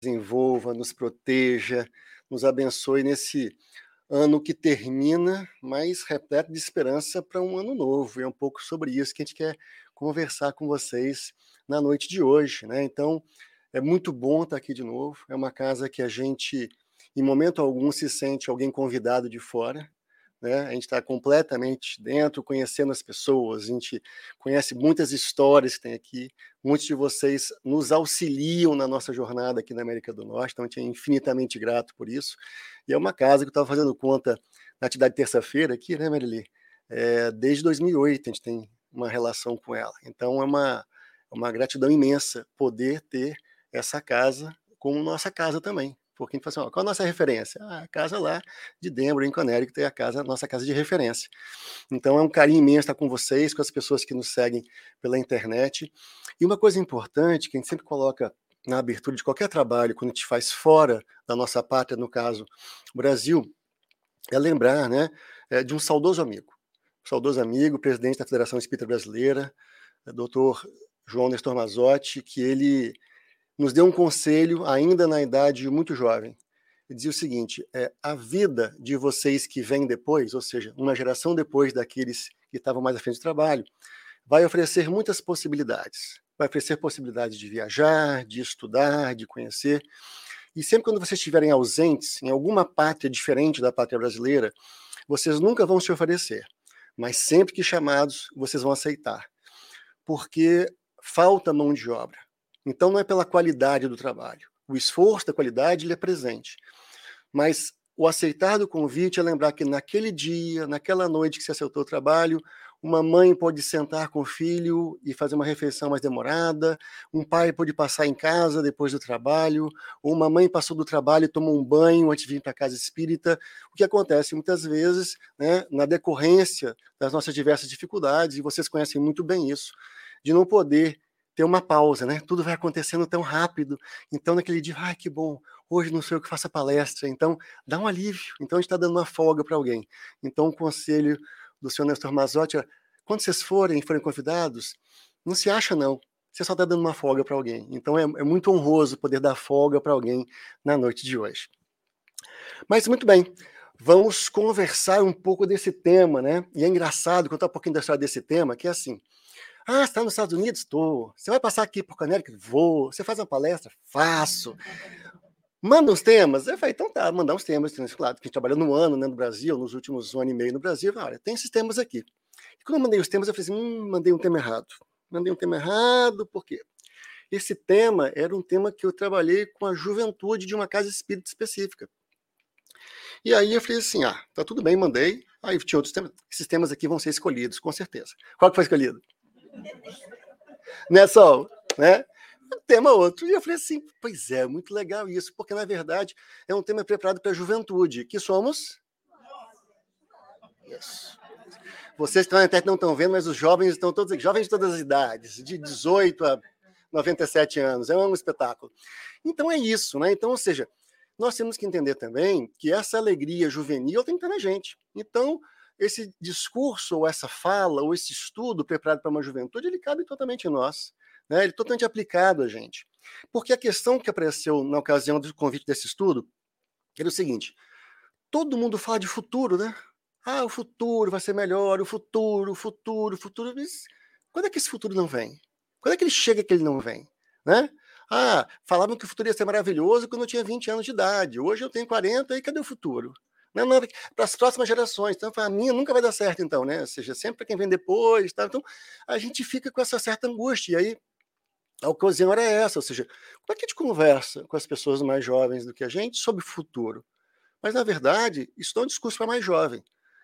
desenvolva, nos proteja, nos abençoe nesse ano que termina, mas repleto de esperança para um ano novo. E é um pouco sobre isso que a gente quer conversar com vocês na noite de hoje. Né? Então, é muito bom estar aqui de novo. É uma casa que a gente, em momento algum, se sente alguém convidado de fora né? A gente está completamente dentro, conhecendo as pessoas, a gente conhece muitas histórias que tem aqui. Muitos de vocês nos auxiliam na nossa jornada aqui na América do Norte, então a gente é infinitamente grato por isso. E é uma casa que eu estava fazendo conta na atividade terça-feira aqui, né, Marili? É, desde 2008 a gente tem uma relação com ela. Então é uma, é uma gratidão imensa poder ter essa casa como nossa casa também porque a gente assim, ó, qual a nossa referência? Ah, a casa lá de Denver, em Connecticut, é a casa, nossa casa de referência. Então é um carinho imenso estar com vocês, com as pessoas que nos seguem pela internet. E uma coisa importante que a gente sempre coloca na abertura de qualquer trabalho, quando a gente faz fora da nossa pátria, no caso, Brasil, é lembrar né, é, de um saudoso amigo. Saudoso amigo, presidente da Federação Espírita Brasileira, doutor João Nestor Mazotti, que ele nos deu um conselho ainda na idade muito jovem. Ele dizia o seguinte: é, a vida de vocês que vêm depois, ou seja, uma geração depois daqueles que estavam mais à frente do trabalho, vai oferecer muitas possibilidades. Vai oferecer possibilidades de viajar, de estudar, de conhecer. E sempre quando vocês estiverem ausentes em alguma pátria diferente da pátria brasileira, vocês nunca vão se oferecer, mas sempre que chamados, vocês vão aceitar. Porque falta mão de obra então, não é pela qualidade do trabalho. O esforço da qualidade ele é presente. Mas o aceitar do convite é lembrar que naquele dia, naquela noite que você aceitou o trabalho, uma mãe pode sentar com o filho e fazer uma refeição mais demorada, um pai pode passar em casa depois do trabalho, ou uma mãe passou do trabalho e tomou um banho antes de vir para a casa espírita. O que acontece muitas vezes, né, na decorrência das nossas diversas dificuldades, e vocês conhecem muito bem isso, de não poder ter uma pausa, né? Tudo vai acontecendo tão rápido. Então, naquele dia, ai, que bom, hoje não sou eu que faço a palestra. Então, dá um alívio. Então, a gente está dando uma folga para alguém. Então, o conselho do senhor Nestor Mazotti é, quando vocês forem, forem convidados, não se acha, não. Você só está dando uma folga para alguém. Então, é, é muito honroso poder dar folga para alguém na noite de hoje. Mas, muito bem. Vamos conversar um pouco desse tema, né? E é engraçado contar um pouquinho da história desse tema, que é assim, ah, está nos Estados Unidos? Estou. Você vai passar aqui por Connecticut? Vou. Você faz uma palestra? Faço. Manda uns temas. Eu falei, então tá, mandar uns temas. Claro, que trabalhou no ano né, no Brasil, nos últimos um ano e meio no Brasil. Falei, olha, tem esses temas aqui. E quando eu mandei os temas, eu falei assim, hum, mandei um tema errado. Mandei um tema errado, por quê? Esse tema era um tema que eu trabalhei com a juventude de uma casa espírita específica. E aí eu falei assim, ah, tá tudo bem, mandei. Aí tinha outros temas. Esses temas aqui vão ser escolhidos, com certeza. Qual que foi escolhido? Né, Sol? Né? Tema outro. E eu falei assim, pois é, muito legal isso, porque na verdade é um tema preparado para a juventude, que somos. Isso. Vocês estão na internet não estão vendo, mas os jovens estão todos jovens de todas as idades, de 18 a 97 anos. É um espetáculo. Então é isso, né? Então, ou seja, nós temos que entender também que essa alegria juvenil tem que estar na gente. Então, esse discurso, ou essa fala, ou esse estudo preparado para uma juventude, ele cabe totalmente em nós. Né? Ele é totalmente aplicado a gente. Porque a questão que apareceu na ocasião do convite desse estudo era o seguinte: todo mundo fala de futuro, né? Ah, o futuro vai ser melhor, o futuro, o futuro, o futuro. Mas quando é que esse futuro não vem? Quando é que ele chega que ele não vem? Né? Ah, falavam que o futuro ia ser maravilhoso quando eu tinha 20 anos de idade. Hoje eu tenho 40 e cadê o futuro? Não, não, para as próximas gerações. Então, a minha nunca vai dar certo, então, né? Ou seja, sempre quem vem depois. Tá? Então, a gente fica com essa certa angústia. E aí, a ocasião era essa. Ou seja, como é que a gente conversa com as pessoas mais jovens do que a gente sobre o futuro? Mas, na verdade, isso não é um discurso para mais jovem.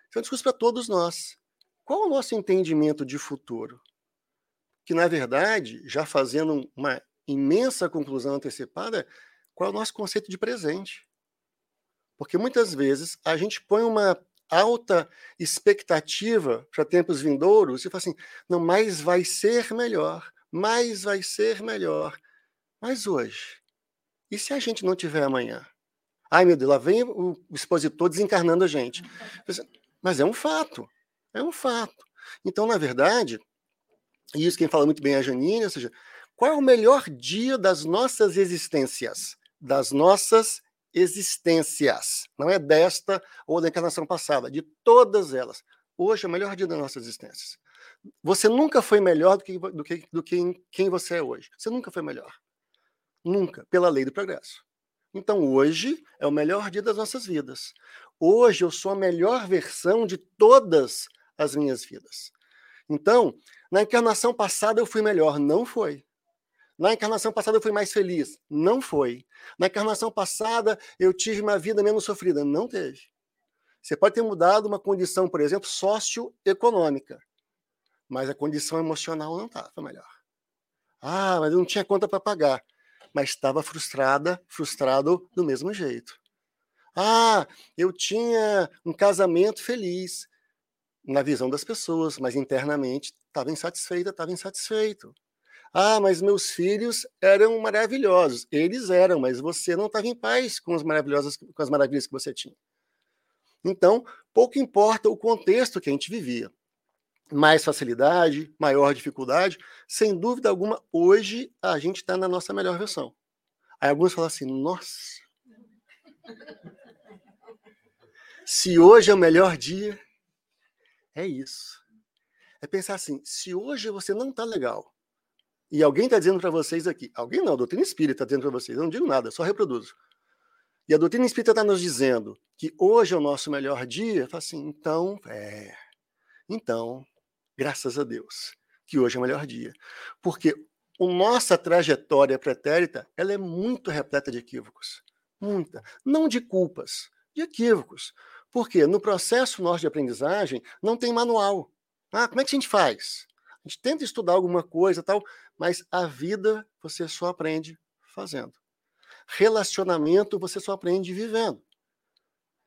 Isso é um discurso para todos nós. Qual o nosso entendimento de futuro? Que, na verdade, já fazendo uma imensa conclusão antecipada, qual é o nosso conceito de presente? Porque muitas vezes a gente põe uma alta expectativa para tempos vindouros e fala assim: não, mais vai ser melhor, mais vai ser melhor. Mas hoje, e se a gente não tiver amanhã? Ai, meu Deus, lá vem o expositor desencarnando a gente. Mas é um fato, é um fato. Então, na verdade, e isso quem fala muito bem é a Janine, ou seja, qual é o melhor dia das nossas existências? das nossas existências. Não é desta ou da encarnação passada, de todas elas. Hoje é o melhor dia das nossas existências. Você nunca foi melhor do que, do que, do que quem você é hoje. Você nunca foi melhor. Nunca, pela lei do progresso. Então hoje é o melhor dia das nossas vidas. Hoje eu sou a melhor versão de todas as minhas vidas. Então, na encarnação passada eu fui melhor. Não foi. Na encarnação passada eu fui mais feliz. Não foi. Na encarnação passada eu tive uma vida menos sofrida. Não teve. Você pode ter mudado uma condição, por exemplo, socioeconômica, mas a condição emocional não estava melhor. Ah, mas eu não tinha conta para pagar, mas estava frustrada, frustrado do mesmo jeito. Ah, eu tinha um casamento feliz na visão das pessoas, mas internamente estava insatisfeita, estava insatisfeito. Ah, mas meus filhos eram maravilhosos. Eles eram, mas você não estava em paz com as maravilhosas, com as maravilhas que você tinha. Então, pouco importa o contexto que a gente vivia. Mais facilidade, maior dificuldade, sem dúvida alguma, hoje a gente está na nossa melhor versão. Aí alguns falam assim: nossa, se hoje é o melhor dia, é isso. É pensar assim: se hoje você não está legal, e alguém está dizendo para vocês aqui, alguém não, a doutrina espírita está dizendo para vocês, eu não digo nada, só reproduzo. E a doutrina espírita está nos dizendo que hoje é o nosso melhor dia, fala assim, então, é, então, graças a Deus, que hoje é o melhor dia. Porque a nossa trajetória pretérita, ela é muito repleta de equívocos. Muita. Não de culpas, de equívocos. Porque no processo nosso de aprendizagem não tem manual. Ah, como é que a gente faz? A gente tenta estudar alguma coisa tal, mas a vida você só aprende fazendo. Relacionamento você só aprende vivendo.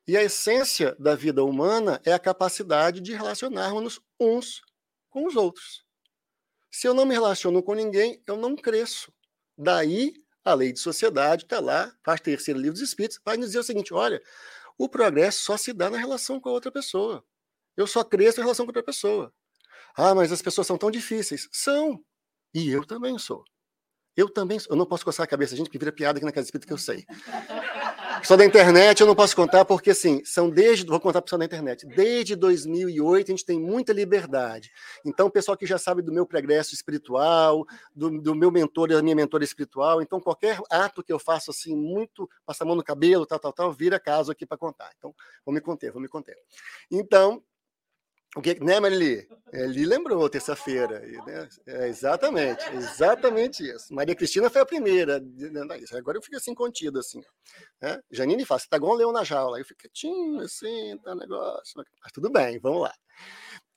E a essência da vida humana é a capacidade de relacionarmos uns com os outros. Se eu não me relaciono com ninguém, eu não cresço. Daí a lei de sociedade está lá, faz terceiro livro dos Espíritos, vai nos dizer o seguinte: olha, o progresso só se dá na relação com a outra pessoa. Eu só cresço em relação com outra pessoa. Ah, mas as pessoas são tão difíceis. São. E eu também sou. Eu também sou. Eu não posso coçar a cabeça, gente, que vira piada aqui na casa espírita que eu sei. Só da internet eu não posso contar, porque assim, são desde. Vou contar para o pessoal da internet. Desde 2008 a gente tem muita liberdade. Então, o pessoal que já sabe do meu progresso espiritual, do, do meu mentor da minha mentora espiritual, então qualquer ato que eu faço assim, muito, passar a mão no cabelo, tal, tal, tal, vira caso aqui para contar. Então, vou me conter, vou me conter. Então, o que, né, Marili? Ele lembrou terça-feira. Né? É, exatamente, exatamente isso. Maria Cristina foi a primeira. Né, Agora eu fico assim contido, assim. Né? Janine fala, você tá igual um leão na jaula. Eu fico quietinho, assim, tá negócio. Mas tudo bem, vamos lá.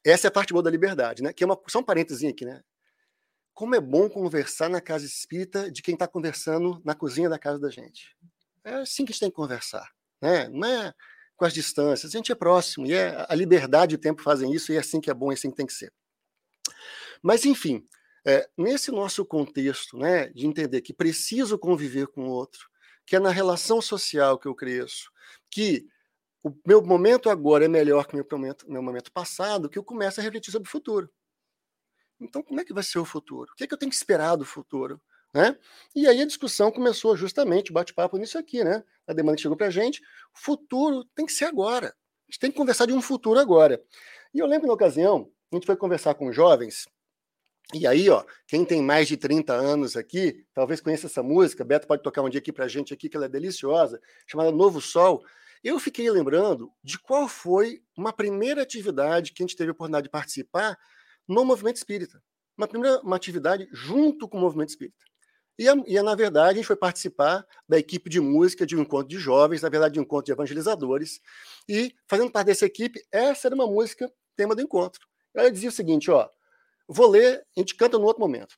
Essa é a parte boa da liberdade, né? Que é uma, só um parênteses aqui, né? Como é bom conversar na casa espírita de quem está conversando na cozinha da casa da gente. É assim que a gente tem que conversar, né? Não é com as distâncias. A gente é próximo, e é, a liberdade e o tempo fazem isso, e é assim que é bom, é assim que tem que ser. Mas, enfim, é, nesse nosso contexto né, de entender que preciso conviver com o outro, que é na relação social que eu cresço, que o meu momento agora é melhor que o meu momento, meu momento passado, que eu começo a refletir sobre o futuro. Então, como é que vai ser o futuro? O que, é que eu tenho que esperar do futuro? Né? E aí a discussão começou justamente, o bate-papo nisso aqui, né? A demanda chegou para a gente. Futuro tem que ser agora. A gente tem que conversar de um futuro agora. E eu lembro na ocasião, a gente foi conversar com jovens, e aí, ó, quem tem mais de 30 anos aqui, talvez conheça essa música, Beto pode tocar um dia aqui pra gente aqui, que ela é deliciosa, chamada Novo Sol. Eu fiquei lembrando de qual foi uma primeira atividade que a gente teve a oportunidade de participar no movimento espírita. Uma primeira uma atividade junto com o movimento espírita. E, e, na verdade, a gente foi participar da equipe de música de um encontro de jovens, na verdade, de um encontro de evangelizadores. E, fazendo parte dessa equipe, essa era uma música tema do encontro. Ela dizia o seguinte: ó, vou ler, a gente canta no outro momento.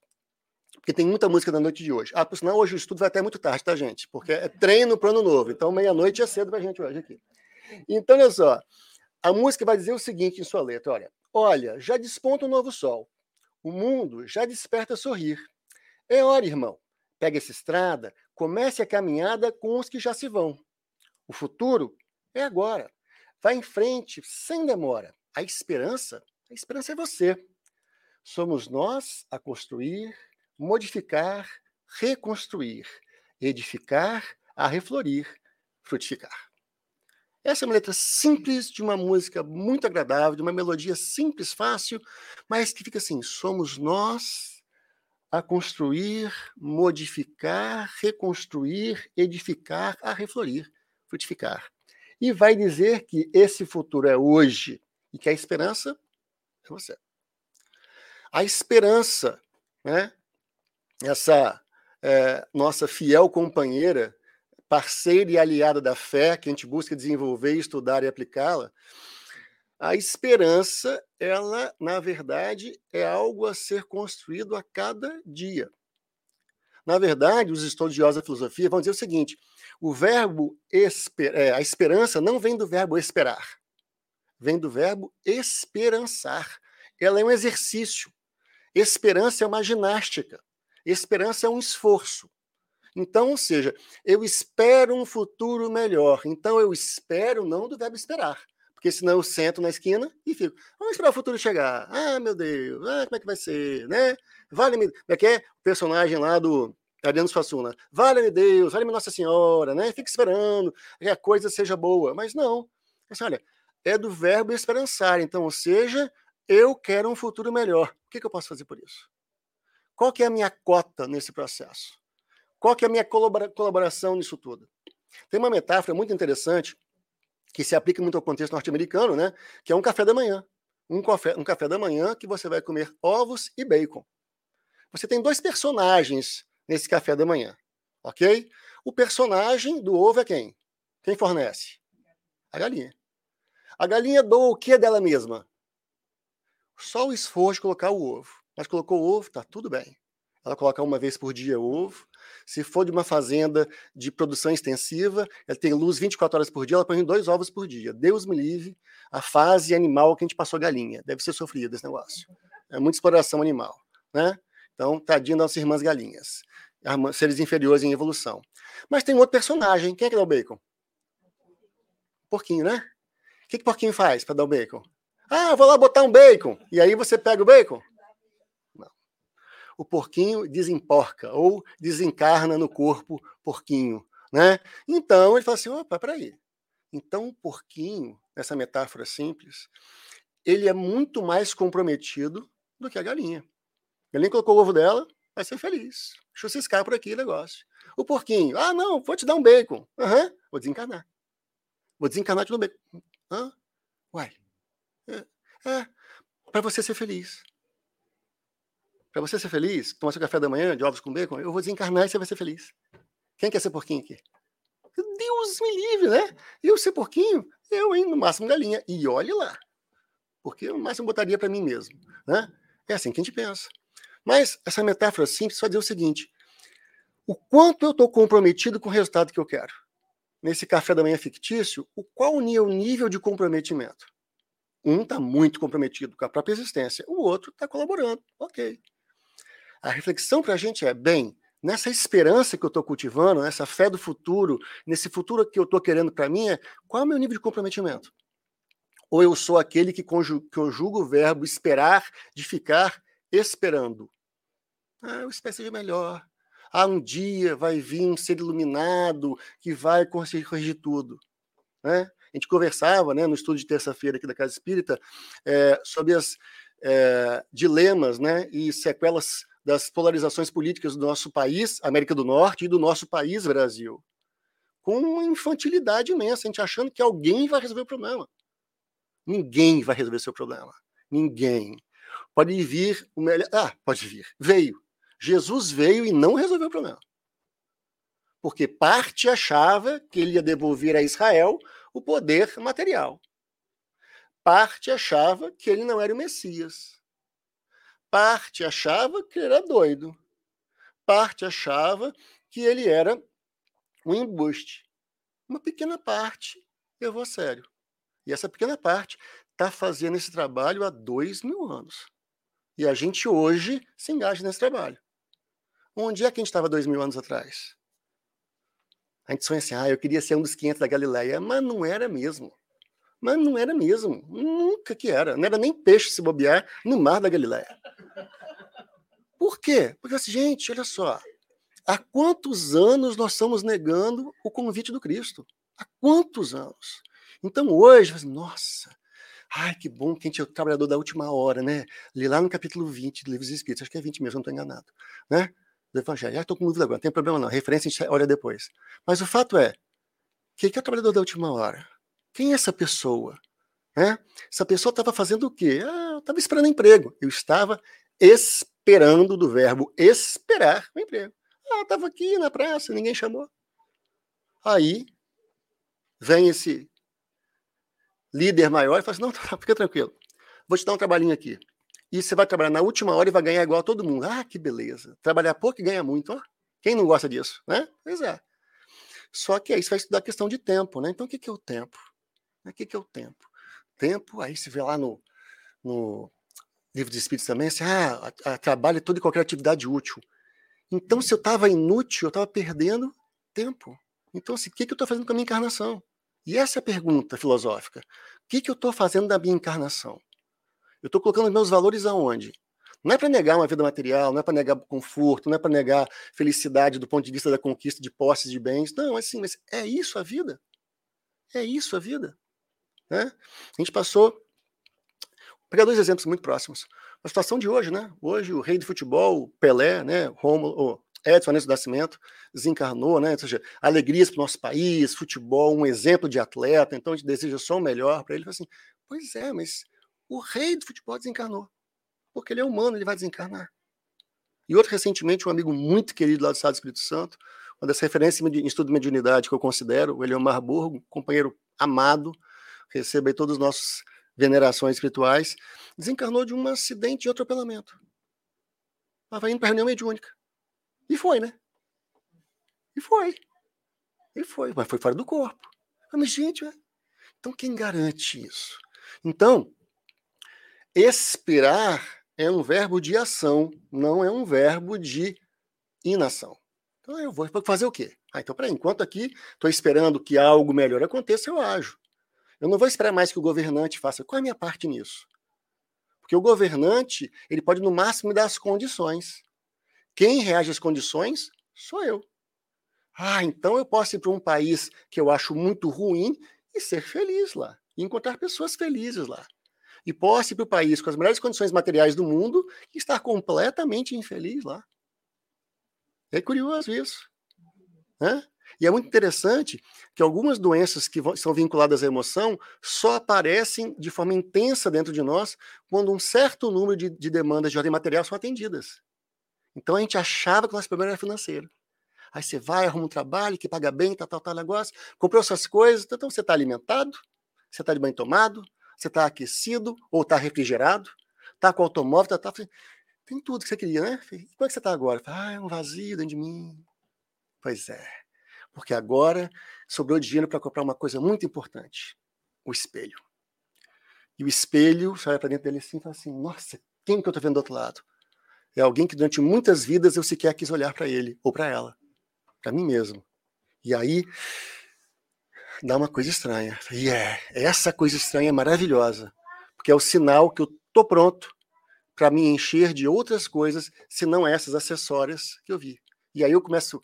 Porque tem muita música da noite de hoje. Ah, por sinal, hoje o estudo vai até muito tarde, tá, gente? Porque é treino para o ano novo. Então, meia-noite é cedo para a gente hoje aqui. Então, olha só. A música vai dizer o seguinte em sua letra: olha, olha, já desponta o um novo sol. O mundo já desperta a sorrir. É hora, irmão Pegue essa estrada, comece a caminhada com os que já se vão. O futuro é agora. Vá em frente, sem demora. A esperança, a esperança é você. Somos nós a construir, modificar, reconstruir, edificar, a reflorir, frutificar. Essa é uma letra simples de uma música muito agradável, de uma melodia simples, fácil, mas que fica assim: somos nós a construir, modificar, reconstruir, edificar, a reflorir, frutificar. E vai dizer que esse futuro é hoje e que a esperança é você. A esperança, né? essa é, nossa fiel companheira, parceira e aliada da fé, que a gente busca desenvolver, estudar e aplicá-la, a esperança, ela, na verdade, é algo a ser construído a cada dia. Na verdade, os estudiosos da filosofia vão dizer o seguinte: o verbo esper, é, a esperança não vem do verbo esperar, vem do verbo esperançar. Ela é um exercício. Esperança é uma ginástica. Esperança é um esforço. Então, ou seja, eu espero um futuro melhor. Então, eu espero não do verbo esperar. Porque senão eu sento na esquina e fico, vamos esperar o futuro chegar. Ah, meu Deus, ah, como é que vai ser, né? Vale-me. Como é que é? O personagem lá do Adriano Suassuna. Vale-me Deus, vale-me Nossa Senhora, né? Fica esperando que a coisa seja boa. Mas não. Olha, é do verbo esperançar. Então, ou seja, eu quero um futuro melhor. O que, que eu posso fazer por isso? Qual que é a minha cota nesse processo? Qual que é a minha colaboração nisso tudo? Tem uma metáfora muito interessante que se aplica muito ao contexto norte-americano, né? Que é um café da manhã. Um café, um café da manhã que você vai comer ovos e bacon. Você tem dois personagens nesse café da manhã, ok? O personagem do ovo é quem? Quem fornece? A galinha. A galinha doa o que dela mesma? Só o esforço de colocar o ovo. Mas colocou o ovo, tá tudo bem. Ela coloca uma vez por dia ovo, se for de uma fazenda de produção extensiva, ela tem luz 24 horas por dia, ela põe dois ovos por dia. Deus me livre a fase animal que a gente passou galinha. Deve ser sofrido esse negócio. É muita exploração animal, né? Então, tadinho das nossas irmãs galinhas. Seres inferiores em evolução. Mas tem outro personagem. Quem é que dá o bacon? Porquinho, né? O que, que porquinho faz para dar o bacon? Ah, vou lá botar um bacon. E aí você pega o bacon? O porquinho desemporca ou desencarna no corpo porquinho, né? Então ele fala assim, opa, peraí. Então o porquinho, nessa metáfora simples, ele é muito mais comprometido do que a galinha. A galinha colocou o ovo dela, vai ser feliz. Deixa eu ciscar por aqui o negócio. O porquinho, ah, não, vou te dar um bacon. Uhum, vou desencarnar. Vou desencarnar te um bacon. Hã? Uai. É, é para você ser feliz. Para você ser feliz, tomar seu café da manhã de ovos com bacon, eu vou desencarnar e você vai ser feliz. Quem quer ser porquinho aqui? Deus me livre, né? Eu ser porquinho, eu, hein, no máximo galinha. E olhe lá. Porque no máximo botaria para mim mesmo, né? É assim que a gente pensa. Mas essa metáfora simples só diz o seguinte: o quanto eu estou comprometido com o resultado que eu quero. Nesse café da manhã fictício, o qual o nível de comprometimento? Um está muito comprometido com a própria existência, o outro está colaborando. Ok. A reflexão para a gente é, bem, nessa esperança que eu estou cultivando, nessa fé do futuro, nesse futuro que eu estou querendo para mim, é, qual é o meu nível de comprometimento? Ou eu sou aquele que conjuga o verbo esperar de ficar esperando? Ah, eu espero seja melhor. Ah, um dia vai vir um ser iluminado que vai corrigir, corrigir tudo. Né? A gente conversava né, no estudo de terça-feira aqui da Casa Espírita é, sobre as é, dilemas né, e sequelas das polarizações políticas do nosso país, América do Norte, e do nosso país, Brasil. Com uma infantilidade imensa, a gente achando que alguém vai resolver o problema. Ninguém vai resolver seu problema. Ninguém. Pode vir o melhor. Ah, pode vir. Veio. Jesus veio e não resolveu o problema. Porque parte achava que ele ia devolver a Israel o poder material. Parte achava que ele não era o Messias. Parte achava que ele era doido. Parte achava que ele era um embuste. Uma pequena parte levou a sério. E essa pequena parte está fazendo esse trabalho há dois mil anos. E a gente hoje se engaja nesse trabalho. Onde é que a gente estava dois mil anos atrás? A gente sonha assim, ah, eu queria ser um dos 500 da Galileia, mas não era mesmo. Mas não era mesmo. Nunca que era. Não era nem peixe se bobear no mar da Galileia. Por quê? Porque assim, gente, olha só. Há quantos anos nós estamos negando o convite do Cristo? Há quantos anos? Então hoje, nossa, ai que bom que a gente é o trabalhador da última hora, né? Li lá no capítulo 20 do Livro dos Espíritos, acho que é 20 mesmo, não estou enganado, né? Do Evangelho. Ah, estou com dúvida agora, não tem problema não, referência a gente olha depois. Mas o fato é, que é o trabalhador da última hora? Quem é essa pessoa? Né? Essa pessoa estava fazendo o quê? Ah, estava esperando emprego. Eu estava esperando do verbo esperar o emprego. Ah, estava aqui na praça, ninguém chamou. Aí vem esse líder maior e fala assim: não, fica tranquilo, vou te dar um trabalhinho aqui. E você vai trabalhar na última hora e vai ganhar igual a todo mundo. Ah, que beleza. Trabalhar pouco e ganhar muito. Ó. Quem não gosta disso? Né? Pois é. Só que aí você vai estudar a questão de tempo, né? Então, o que é o tempo? O que é o tempo? Tempo, aí você vê lá no, no livro de Espíritos também, assim, ah, a, a, trabalho é toda e qualquer atividade útil. Então, se eu estava inútil, eu estava perdendo tempo. Então, assim, o que, que eu estou fazendo com a minha encarnação? E essa é a pergunta filosófica. O que, que eu estou fazendo da minha encarnação? Eu estou colocando meus valores aonde? Não é para negar uma vida material, não é para negar conforto, não é para negar felicidade do ponto de vista da conquista de posses de bens. Não, assim, mas é isso a vida. É isso a vida. Né? A gente passou. Pegar dois exemplos muito próximos. A situação de hoje, né? Hoje o rei do futebol, Pelé, né? Romulo, Edson Anísio Nascimento desencarnou, né? Ou seja, alegrias para o nosso país, futebol, um exemplo de atleta, então a gente deseja só o melhor para ele. Assim, pois é, mas o rei do futebol desencarnou porque ele é humano, ele vai desencarnar. E outro, recentemente, um amigo muito querido lá do Estado do Espírito Santo, uma das referências em estudo de mediunidade que eu considero, o Eliomar Burgo, companheiro amado, receba aí todas as nossas venerações espirituais, desencarnou de um acidente de atropelamento. Estava indo para a reunião mediúnica. E foi, né? E foi. E foi, mas foi fora do corpo. Mas, gente, então quem garante isso? Então, esperar é um verbo de ação, não é um verbo de inação. Então eu vou fazer o quê? Ah, então, peraí, enquanto aqui estou esperando que algo melhor aconteça, eu ajo. Eu não vou esperar mais que o governante faça. Qual é a minha parte nisso? Porque o governante, ele pode no máximo dar as condições. Quem reage às condições sou eu. Ah, então eu posso ir para um país que eu acho muito ruim e ser feliz lá. E encontrar pessoas felizes lá e posse para o país com as melhores condições materiais do mundo e estar completamente infeliz lá. É curioso isso. Né? E é muito interessante que algumas doenças que são vinculadas à emoção só aparecem de forma intensa dentro de nós quando um certo número de, de demandas de ordem material são atendidas. Então a gente achava que o nosso problema era financeiro. Aí você vai, arruma um trabalho que paga bem, tal, tal, tal negócio, comprou suas coisas, então você está alimentado, você está de banho tomado, você está aquecido ou está refrigerado? Está com o automóvel? Tá, tá, tem tudo que você queria, né? Como é que você está agora? Ah, é um vazio dentro de mim. Pois é. Porque agora sobrou dinheiro para comprar uma coisa muito importante: o espelho. E o espelho, olha para dentro dele assim e fala assim: nossa, quem que eu estou vendo do outro lado? É alguém que durante muitas vidas eu sequer quis olhar para ele ou para ela, para mim mesmo. E aí dá uma coisa estranha. E é, essa coisa estranha é maravilhosa, porque é o sinal que eu tô pronto para me encher de outras coisas, se não essas acessórias que eu vi. E aí eu começo,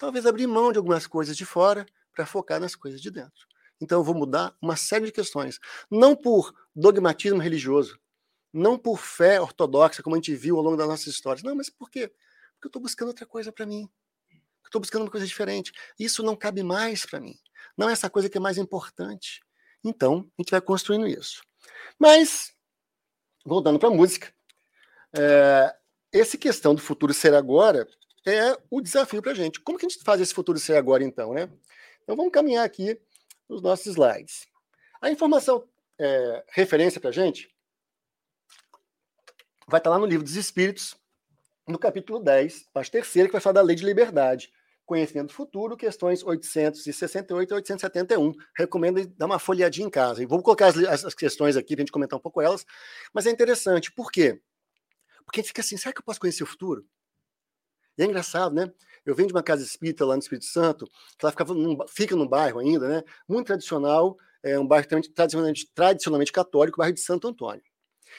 talvez, abrir mão de algumas coisas de fora para focar nas coisas de dentro. Então eu vou mudar uma série de questões, não por dogmatismo religioso, não por fé ortodoxa, como a gente viu ao longo das nossas histórias, não, mas por quê? Porque eu estou buscando outra coisa para mim. Estou buscando uma coisa diferente. Isso não cabe mais para mim. Não é essa coisa que é mais importante. Então, a gente vai construindo isso. Mas, voltando para a música, é, essa questão do futuro ser agora é o desafio para a gente. Como que a gente faz esse futuro ser agora, então, né? Então, vamos caminhar aqui nos nossos slides. A informação é, referência para a gente vai estar tá lá no Livro dos Espíritos, no capítulo 10, parte terceira, que vai falar da lei de liberdade. Conhecimento Futuro, questões 868 e 871. Recomendo dar uma folheadinha em casa. Vou colocar as, as questões aqui para a gente comentar um pouco elas, mas é interessante. Por quê? Porque a gente fica assim, será que eu posso conhecer o futuro? E é engraçado, né? Eu venho de uma casa espírita lá no Espírito Santo, que ela ficava num, fica no bairro ainda, né? Muito tradicional, é um bairro tradicionalmente, tradicionalmente católico, o bairro de Santo Antônio.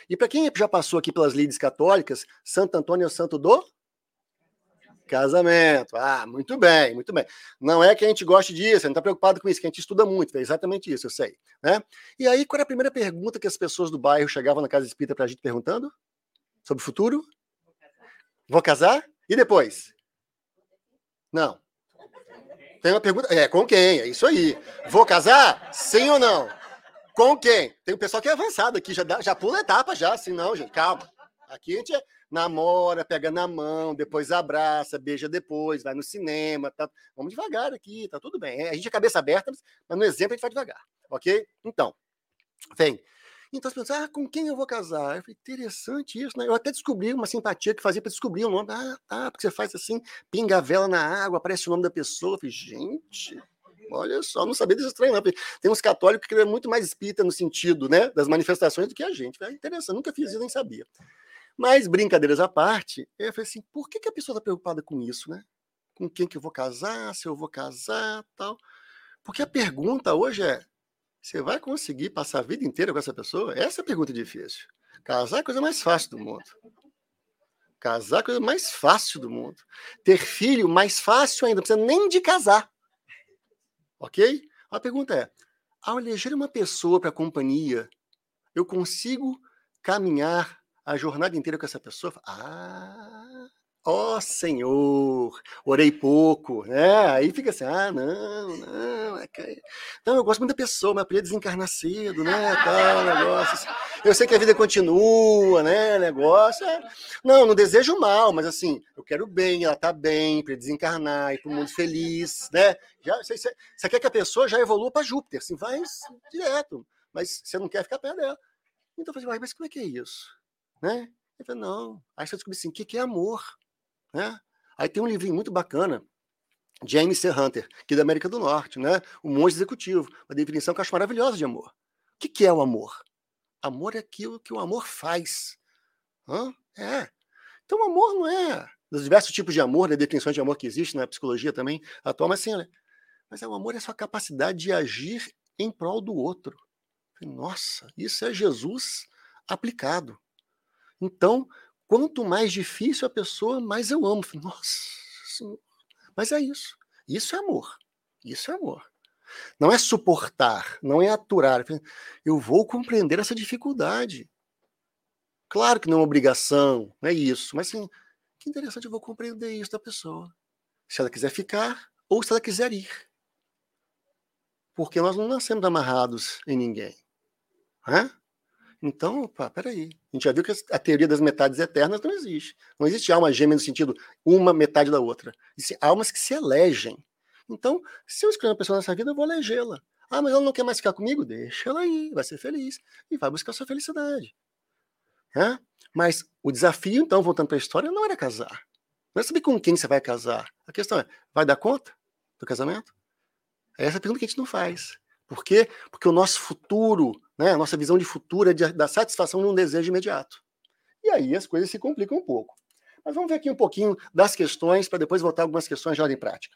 E para quem já passou aqui pelas lides católicas, Santo Antônio é o santo do casamento. Ah, muito bem, muito bem. Não é que a gente goste disso, gente está preocupado com isso, que a gente estuda muito, é exatamente isso, eu sei. Né? E aí, qual era a primeira pergunta que as pessoas do bairro chegavam na casa espírita para a gente perguntando? Sobre o futuro? Vou casar? E depois? Não. Tem uma pergunta. É, com quem? É isso aí. Vou casar? Sim ou não? Com quem? Tem um pessoal que é avançado aqui, já, dá, já pula etapa já, assim, não, gente, calma. Aqui a gente é, namora, pega na mão, depois abraça, beija depois, vai no cinema, tá? Vamos devagar aqui, tá tudo bem. A gente é cabeça aberta, mas no exemplo a gente vai devagar, ok? Então, vem. Então as pessoas, ah, com quem eu vou casar? Eu falei, interessante isso, né? Eu até descobri uma simpatia que fazia para descobrir o nome. Ah, tá, porque você faz assim, pinga a vela na água, aparece o nome da pessoa. Eu falei, gente, olha só, não sabia desse estranho, não. Tem uns católicos que é muito mais espírita no sentido, né, das manifestações do que a gente. É interessante, nunca fiz isso, nem sabia. Mas, brincadeiras à parte, eu falei assim, por que, que a pessoa está preocupada com isso, né? Com quem que eu vou casar, se eu vou casar, tal. Porque a pergunta hoje é, você vai conseguir passar a vida inteira com essa pessoa? Essa é a pergunta difícil. Casar é a coisa mais fácil do mundo. Casar é a coisa mais fácil do mundo. Ter filho, mais fácil ainda, não precisa nem de casar. Ok? A pergunta é: ao eleger uma pessoa para a companhia, eu consigo caminhar a jornada inteira com essa pessoa, ah, ó oh, Senhor, orei pouco, né? Aí fica assim, ah, não, não, é que... não, eu gosto muito da pessoa, mas podia desencarnar cedo, né? Tal, negócio. Assim. Eu sei que a vida continua, né? Negócio. É... Não, não desejo mal, mas assim, eu quero bem, ela tá bem, para desencarnar, ir para o mundo feliz, né? Já, você, você quer que a pessoa já evolua para Júpiter, assim, vai direto, mas você não quer ficar perto dela. Então eu falei, mas como é que é isso? Né? Falou, não. Aí você descobri assim, o que, que é amor? Né? Aí tem um livrinho muito bacana, James C. Hunter, que é da América do Norte, né? O monge executivo, uma definição que eu acho maravilhosa de amor. O que, que é o amor? Amor é aquilo que o amor faz. Hã? É. Então, amor não é dos diversos tipos de amor, né, definição de amor que existe na psicologia também atual, mas sim, né? mas é, o amor é a sua capacidade de agir em prol do outro. Nossa, isso é Jesus aplicado. Então, quanto mais difícil a pessoa, mais eu amo. Nossa Senhor. Mas é isso. Isso é amor. Isso é amor. Não é suportar, não é aturar. Eu vou compreender essa dificuldade. Claro que não é uma obrigação, não é isso. Mas assim, que interessante, eu vou compreender isso da pessoa. Se ela quiser ficar ou se ela quiser ir. Porque nós não nascemos amarrados em ninguém. Né? Então, opa, peraí. A gente já viu que a teoria das metades eternas não existe. Não existe alma gêmea no sentido uma metade da outra. Existem almas que se elegem. Então, se eu escolher uma pessoa nessa vida, eu vou elegê-la. Ah, mas ela não quer mais ficar comigo? Deixa ela aí, vai ser feliz. E vai buscar sua felicidade. É? Mas o desafio, então, voltando para a história, não era casar. Não é saber com quem você vai casar. A questão é, vai dar conta do casamento? É essa pergunta que a gente não faz. Por quê? Porque o nosso futuro, né, a nossa visão de futuro é de, da satisfação num desejo imediato. E aí as coisas se complicam um pouco. Mas vamos ver aqui um pouquinho das questões, para depois voltar algumas questões de ordem prática.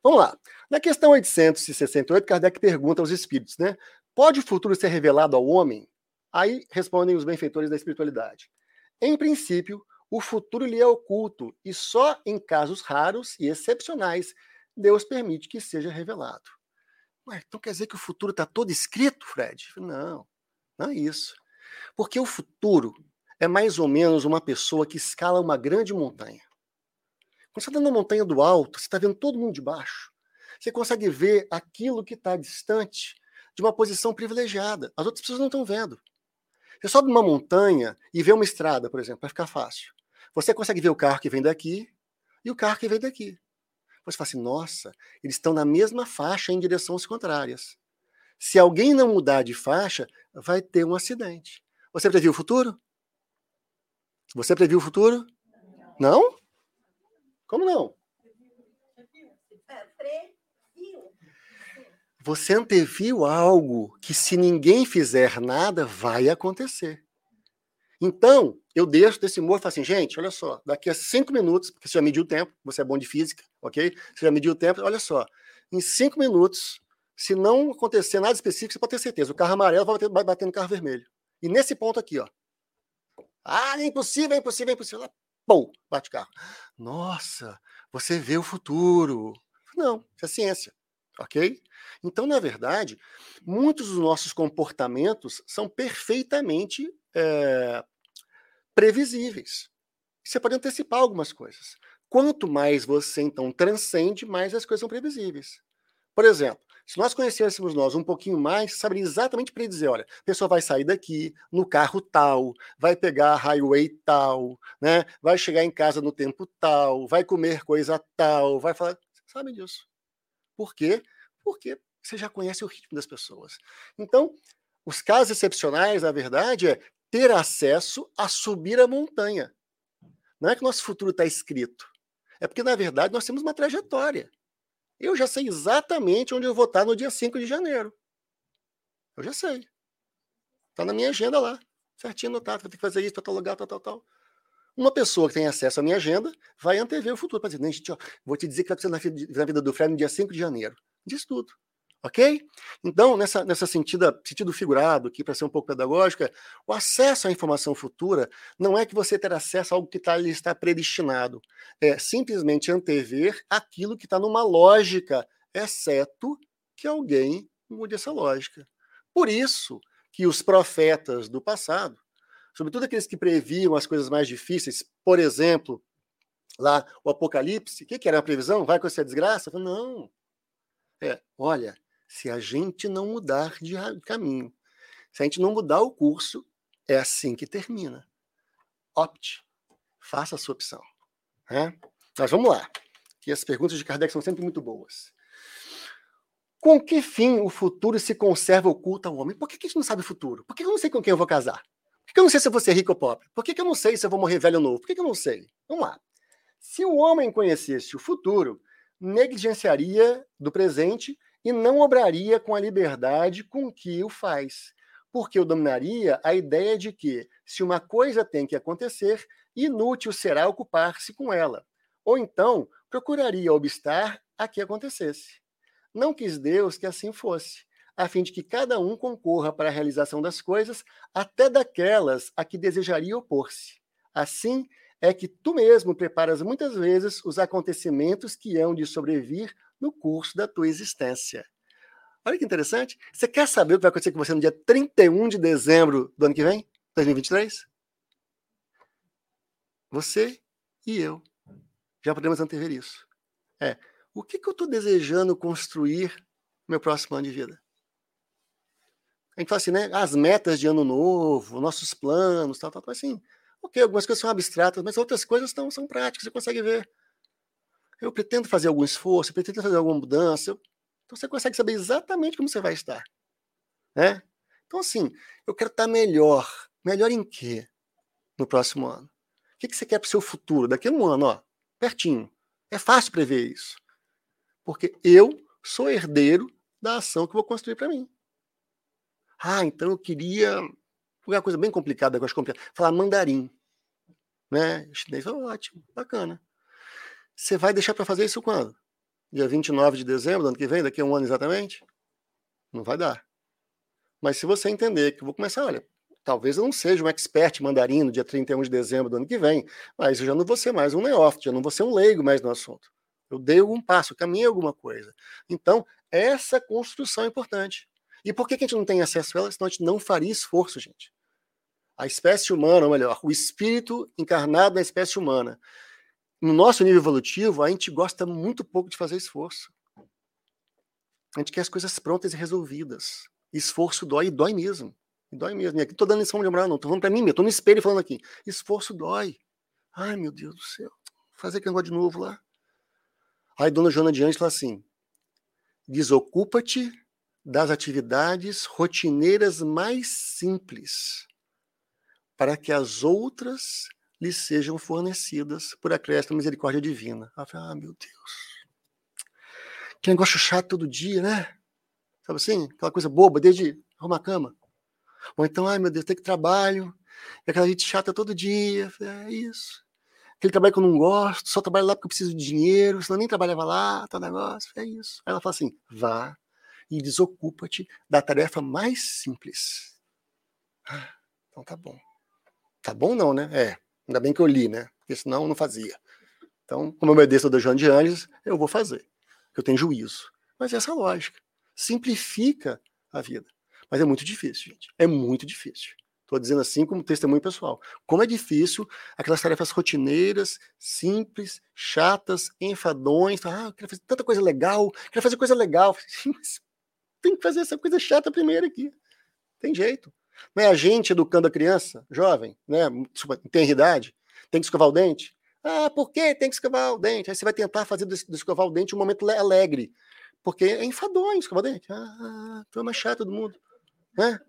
Vamos lá. Na questão 868, Kardec pergunta aos espíritos, né? Pode o futuro ser revelado ao homem? Aí respondem os benfeitores da espiritualidade. Em princípio, o futuro lhe é oculto e só em casos raros e excepcionais Deus permite que seja revelado. Ué, então quer dizer que o futuro está todo escrito, Fred? Não, não é isso. Porque o futuro é mais ou menos uma pessoa que escala uma grande montanha. Quando você está na montanha do alto, você está vendo todo mundo de baixo. Você consegue ver aquilo que está distante de uma posição privilegiada. As outras pessoas não estão vendo. Você sobe uma montanha e vê uma estrada, por exemplo, vai ficar fácil. Você consegue ver o carro que vem daqui e o carro que vem daqui. Você fala assim, nossa, eles estão na mesma faixa em direções contrárias. Se alguém não mudar de faixa, vai ter um acidente. Você previu o futuro? Você previu o futuro? Não? Como não? Você anteviu algo que, se ninguém fizer nada, vai acontecer. Então, eu deixo desse humor e falo assim, gente, olha só, daqui a cinco minutos, porque você já mediu o tempo, você é bom de física, ok? Você já mediu o tempo, olha só, em cinco minutos, se não acontecer nada específico, você pode ter certeza, o carro amarelo vai bater, vai bater no carro vermelho. E nesse ponto aqui, ó. Ah, é impossível, é impossível, é impossível. Pum, bate o carro. Nossa, você vê o futuro. Não, isso é ciência, ok? Então, na verdade, muitos dos nossos comportamentos são perfeitamente é, previsíveis. Você pode antecipar algumas coisas. Quanto mais você, então, transcende, mais as coisas são previsíveis. Por exemplo, se nós conhecêssemos nós um pouquinho mais, saberia exatamente para dizer, olha, a pessoa vai sair daqui no carro tal, vai pegar a highway tal, né? Vai chegar em casa no tempo tal, vai comer coisa tal, vai falar, sabe disso. Por quê? Porque você já conhece o ritmo das pessoas. Então, os casos excepcionais, na verdade, é ter acesso a subir a montanha. Não é que nosso futuro está escrito. É porque, na verdade, nós temos uma trajetória. Eu já sei exatamente onde eu vou estar no dia 5 de janeiro. Eu já sei. Está na minha agenda lá. Certinho anotado. Vou ter que fazer isso para tal lugar, tal, tal, tal. Uma pessoa que tem acesso à minha agenda vai antever o futuro. Para dizer, gente, ó, vou te dizer que vai acontecer na vida do Fred no dia 5 de janeiro. Diz tudo. Ok? Então, nessa, nessa sentido, sentido figurado, aqui para ser um pouco pedagógica, o acesso à informação futura não é que você ter acesso a algo que tá, está predestinado. É simplesmente antever aquilo que está numa lógica, exceto que alguém mude essa lógica. Por isso que os profetas do passado, sobretudo aqueles que previam as coisas mais difíceis, por exemplo, lá o Apocalipse, o que, que era a previsão? Vai com essa desgraça? Não. É, olha, se a gente não mudar de caminho. Se a gente não mudar o curso, é assim que termina. Opte. Faça a sua opção. Né? Mas vamos lá. E as perguntas de Kardec são sempre muito boas. Com que fim o futuro se conserva oculto ao homem? Por que, que a gente não sabe o futuro? Por que eu não sei com quem eu vou casar? Por que eu não sei se eu vou ser rico ou pobre? Por que, que eu não sei se eu vou morrer velho ou novo? Por que, que eu não sei? Vamos lá. Se o homem conhecesse o futuro, negligenciaria do presente e não obraria com a liberdade com que o faz, porque o dominaria a ideia de que, se uma coisa tem que acontecer, inútil será ocupar-se com ela, ou então procuraria obstar a que acontecesse. Não quis Deus que assim fosse, a fim de que cada um concorra para a realização das coisas, até daquelas a que desejaria opor-se. Assim é que tu mesmo preparas muitas vezes os acontecimentos que hão de sobrevir no curso da tua existência. Olha que interessante. Você quer saber o que vai acontecer com você no dia 31 de dezembro do ano que vem? 2023? Você e eu já podemos antever isso. É, o que, que eu estou desejando construir no meu próximo ano de vida? A gente fala assim, né? As metas de ano novo, nossos planos, tal, tal, tal, assim. Ok, algumas coisas são abstratas, mas outras coisas estão, são práticas, você consegue ver eu pretendo fazer algum esforço, eu pretendo fazer alguma mudança, então você consegue saber exatamente como você vai estar. Né? Então, assim, eu quero estar melhor. Melhor em quê no próximo ano? O que, você quer para o seu futuro? Daqui a um ano, ó, pertinho. É fácil prever isso. Porque eu sou herdeiro da ação que vou construir para mim. Ah, então eu queria. Uma coisa bem complicada, eu acho complicada. Falar mandarim. Né? Chinês é ótimo, bacana. Você vai deixar para fazer isso quando? Dia 29 de dezembro do ano que vem, daqui a um ano exatamente? Não vai dar. Mas se você entender que eu vou começar, olha, talvez eu não seja um expert mandarim no dia 31 de dezembro do ano que vem, mas eu já não vou ser mais um neófito, já não vou ser um leigo mais no assunto. Eu dei algum passo, caminhei alguma coisa. Então, essa construção é importante. E por que a gente não tem acesso a ela? Senão a gente não faria esforço, gente. A espécie humana, ou melhor, o espírito encarnado na espécie humana, no nosso nível evolutivo, a gente gosta muito pouco de fazer esforço. A gente quer as coisas prontas e resolvidas. Esforço dói e dói mesmo. E dói mesmo. E aqui estou dando lição de moral, não. Estou falando para mim, estou no espelho falando aqui. Esforço dói. Ai, meu Deus do céu. Vou fazer aquele negócio de novo lá. Aí Dona Joana de Anjos fala assim: desocupa-te das atividades rotineiras mais simples, para que as outras lhes sejam fornecidas por acréscimo misericórdia divina. Ela fala, ah, meu Deus. Que negócio chato todo dia, né? Sabe assim? Aquela coisa boba, desde arrumar a cama. Ou então, ai meu Deus, tem que trabalho. E aquela gente chata todo dia. Falei, é isso. Aquele trabalho que eu não gosto, só trabalho lá porque eu preciso de dinheiro, senão nem trabalhava lá, tal negócio. É isso. Aí ela fala assim: vá e desocupa-te da tarefa mais simples. Ah, então tá bom. Tá bom não, né? É. Ainda bem que eu li, né? Porque senão eu não fazia. Então, como eu obedeço do João de Anjos, eu vou fazer, eu tenho juízo. Mas essa é a lógica. Simplifica a vida. Mas é muito difícil, gente. É muito difícil. Estou dizendo assim como testemunho pessoal. Como é difícil aquelas tarefas rotineiras, simples, chatas, enfadões. Ah, eu quero fazer tanta coisa legal, quero fazer coisa legal. Mas tem que fazer essa coisa chata primeiro aqui. Tem jeito. Não é a gente educando a criança, jovem, né? Tem idade, tem que escovar o dente. Ah, por que tem que escovar o dente? Aí você vai tentar fazer do, escovar o dente um momento alegre. Porque é enfadonho escovar o dente. Ah, foi mais chato do mundo. Né?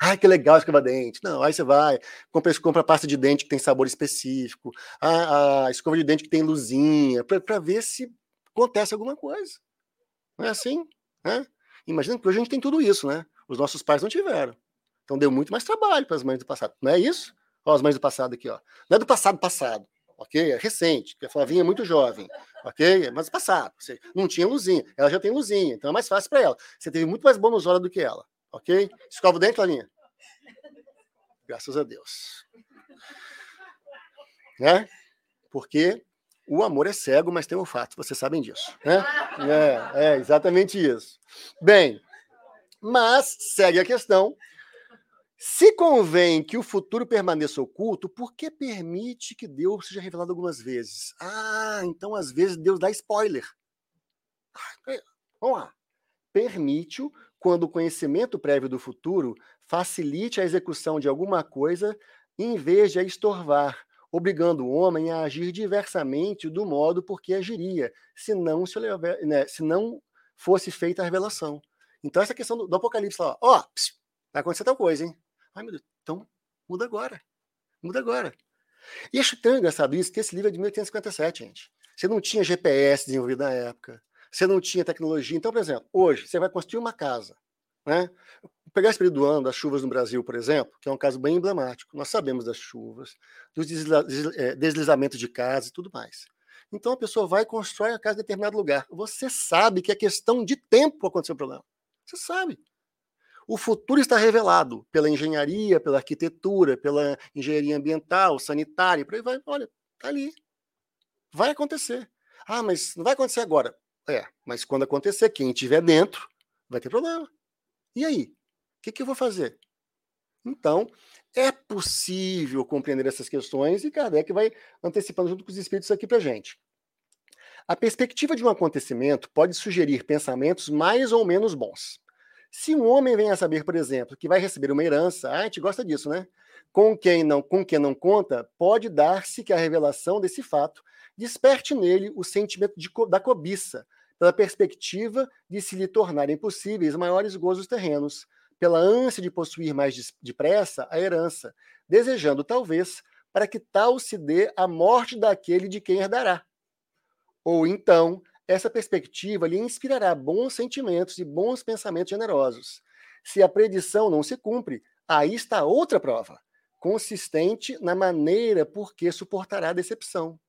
Ai, que legal escovar dente. Não, aí você vai, compra, compra pasta de dente que tem sabor específico, a, a escova de dente que tem luzinha, para ver se acontece alguma coisa. Não é assim? Né? Imagina que hoje a gente tem tudo isso, né? Os nossos pais não tiveram. Então deu muito mais trabalho para as mães do passado. Não é isso? Olha as mães do passado aqui, ó. Não é do passado passado, ok? É recente, porque a Flavinha é muito jovem, ok? Mas passado. Você não tinha luzinha. Ela já tem luzinha, então é mais fácil para ela. Você teve muito mais bônus hora do que ela. Ok? Escova o dente, Clarinha? Graças a Deus. Né? Porque o amor é cego, mas tem um fato, vocês sabem disso. Né? É, é exatamente isso. Bem, mas segue a questão. Se convém que o futuro permaneça oculto, por que permite que Deus seja revelado algumas vezes? Ah, então às vezes Deus dá spoiler. Ah, é, vamos lá. Permite-o quando o conhecimento prévio do futuro facilite a execução de alguma coisa em vez de a estorvar, obrigando o homem a agir diversamente do modo por que agiria, se não, se, né, se não fosse feita a revelação. Então, essa questão do, do Apocalipse, ó, ó, vai acontecer tal coisa, hein? Ai, meu Deus, então muda agora. Muda agora. E acho tão engraçado isso, que esse livro é de 1857, gente. Você não tinha GPS desenvolvido na época. Você não tinha tecnologia. Então, por exemplo, hoje você vai construir uma casa. Né? Pegar esse período do ano das chuvas no Brasil, por exemplo, que é um caso bem emblemático. Nós sabemos das chuvas, dos é, deslizamentos de casa e tudo mais. Então a pessoa vai e constrói a casa em determinado lugar. Você sabe que é questão de tempo acontecer o problema. Você sabe. O futuro está revelado pela engenharia, pela arquitetura, pela engenharia ambiental, sanitária, por aí vai. Olha, tá ali. Vai acontecer. Ah, mas não vai acontecer agora. É, mas quando acontecer, quem estiver dentro vai ter problema. E aí? O que, que eu vou fazer? Então, é possível compreender essas questões e Kardec vai antecipando junto com os espíritos aqui para gente. A perspectiva de um acontecimento pode sugerir pensamentos mais ou menos bons. Se um homem vem a saber, por exemplo, que vai receber uma herança, ah, a gente gosta disso, né? Com quem não, com quem não conta, pode dar-se que a revelação desse fato desperte nele o sentimento de, da cobiça, pela perspectiva de se lhe tornarem possíveis maiores gozos terrenos, pela ânsia de possuir mais depressa a herança, desejando talvez para que tal se dê a morte daquele de quem herdará. Ou então, essa perspectiva lhe inspirará bons sentimentos e bons pensamentos generosos. Se a predição não se cumpre, aí está outra prova, consistente na maneira por que suportará a decepção.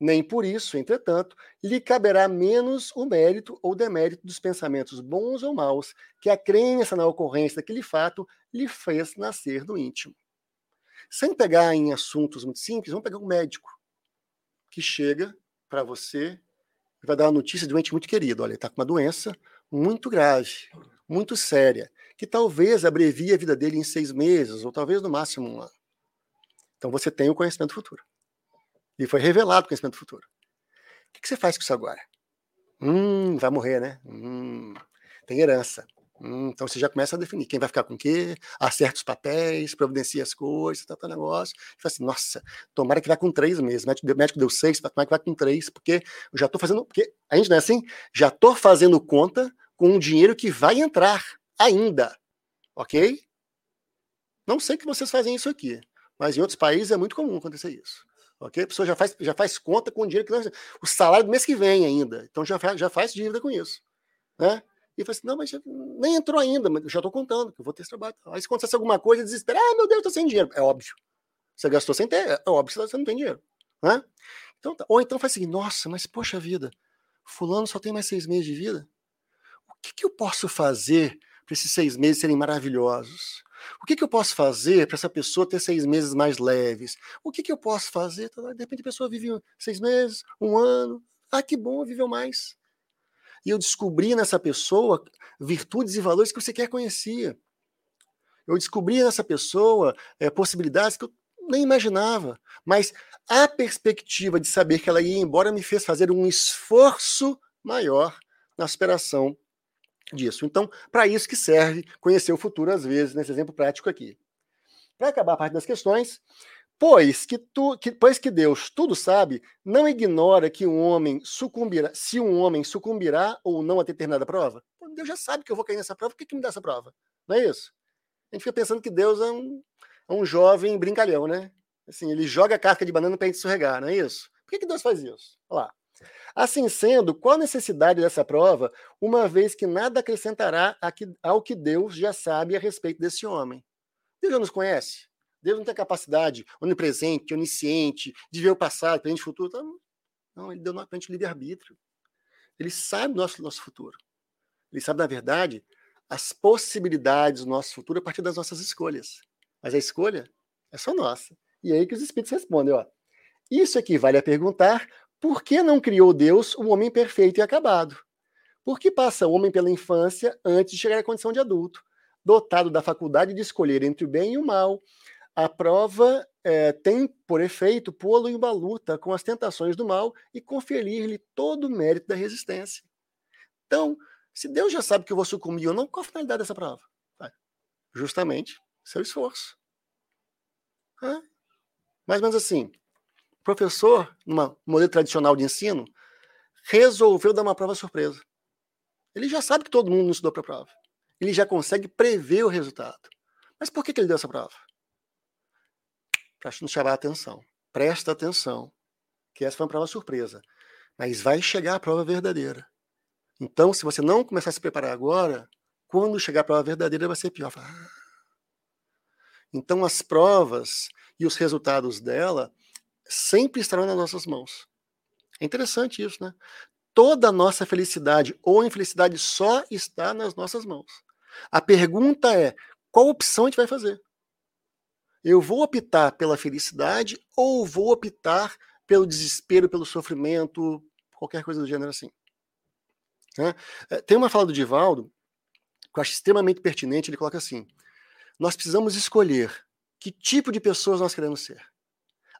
Nem por isso, entretanto, lhe caberá menos o mérito ou demérito dos pensamentos bons ou maus que a crença na ocorrência daquele fato lhe fez nascer do íntimo. Sem pegar em assuntos muito simples, vamos pegar um médico que chega para você vai dar uma notícia de um ente muito querido. Olha, ele está com uma doença muito grave, muito séria, que talvez abrevie a vida dele em seis meses, ou talvez no máximo um ano. Então você tem o conhecimento futuro. E foi revelado o conhecimento futuro. O que, você faz com isso agora? Hum, vai morrer, né? Hum, tem herança. Hum, então você já começa a definir quem vai ficar com quê, acerta os papéis, providencia as coisas, tal, tal negócio. E fala assim, nossa, tomara que vá com três meses. O médico deu, médico deu seis, tomara que vai com três, porque eu já estou fazendo. Porque a gente não é assim? Já estou fazendo conta com um dinheiro que vai entrar ainda. Ok? Não sei que vocês fazem isso aqui, mas em outros países é muito comum acontecer isso. Ok? A pessoa já faz, já faz conta com o dinheiro que o salário do mês que vem ainda. Então já, já faz dívida com isso. Né? E fala assim: não, mas nem entrou ainda, mas eu já estou contando que eu vou ter esse trabalho. Aí se acontece alguma coisa, desespera, ah, meu Deus, estou sem dinheiro. É óbvio. Você gastou sem ter, é óbvio que você não tem dinheiro. Né? Então, tá, ou então faz assim: nossa, mas poxa vida, Fulano só tem mais seis meses de vida. O que, que eu posso fazer para esses seis meses serem maravilhosos? O que, que eu posso fazer para essa pessoa ter seis meses mais leves? O que, que eu posso fazer? De repente a pessoa vive seis meses, um ano. Ah, que bom, viveu mais. E eu descobri nessa pessoa virtudes e valores que você quer conhecer. Eu descobri nessa pessoa é, possibilidades que eu nem imaginava. Mas a perspectiva de saber que ela ia embora me fez fazer um esforço maior na superação disso. Então, para isso que serve conhecer o futuro, às vezes, nesse exemplo prático aqui. Para acabar a parte das questões, pois que, tu, que, pois que Deus tudo sabe, não ignora que um homem sucumbirá, se um homem sucumbirá ou não a determinada prova. Deus já sabe que eu vou cair nessa prova, por que, que me dá essa prova? Não é isso? A gente fica pensando que Deus é um, é um jovem brincalhão, né? Assim, ele joga a casca de banana para a gente escorregar, não é isso? Por que, que Deus faz isso? Olha lá. Assim sendo, qual a necessidade dessa prova, uma vez que nada acrescentará ao que Deus já sabe a respeito desse homem? Deus já nos conhece? Deus não tem capacidade onipresente, onisciente, de ver o passado, presente e futuro? Então, não, ele deu para a gente livre-arbítrio. Ele sabe o nosso, nosso futuro. Ele sabe, na verdade, as possibilidades do nosso futuro a partir das nossas escolhas. Mas a escolha é só nossa. E é aí que os espíritos respondem, ó. Isso equivale a perguntar por que não criou Deus um homem perfeito e acabado? Por que passa o homem pela infância antes de chegar à condição de adulto, dotado da faculdade de escolher entre o bem e o mal? A prova é, tem por efeito pô-lo em uma luta com as tentações do mal e conferir-lhe todo o mérito da resistência. Então, se Deus já sabe que eu vou sucumbir ou não, qual a finalidade dessa prova? Justamente seu esforço. É? Mais ou menos assim professor, num modelo tradicional de ensino, resolveu dar uma prova surpresa. Ele já sabe que todo mundo não estudou para a prova. Ele já consegue prever o resultado. Mas por que, que ele deu essa prova? Para nos chamar a atenção. Presta atenção, que essa foi uma prova surpresa. Mas vai chegar a prova verdadeira. Então, se você não começar a se preparar agora, quando chegar a prova verdadeira vai ser pior. Ah. Então, as provas e os resultados dela sempre estarão nas nossas mãos. É interessante isso, né? Toda a nossa felicidade ou infelicidade só está nas nossas mãos. A pergunta é: qual opção a gente vai fazer? Eu vou optar pela felicidade ou vou optar pelo desespero, pelo sofrimento, qualquer coisa do gênero assim? Né? Tem uma fala do Divaldo que eu acho extremamente pertinente. Ele coloca assim: nós precisamos escolher que tipo de pessoas nós queremos ser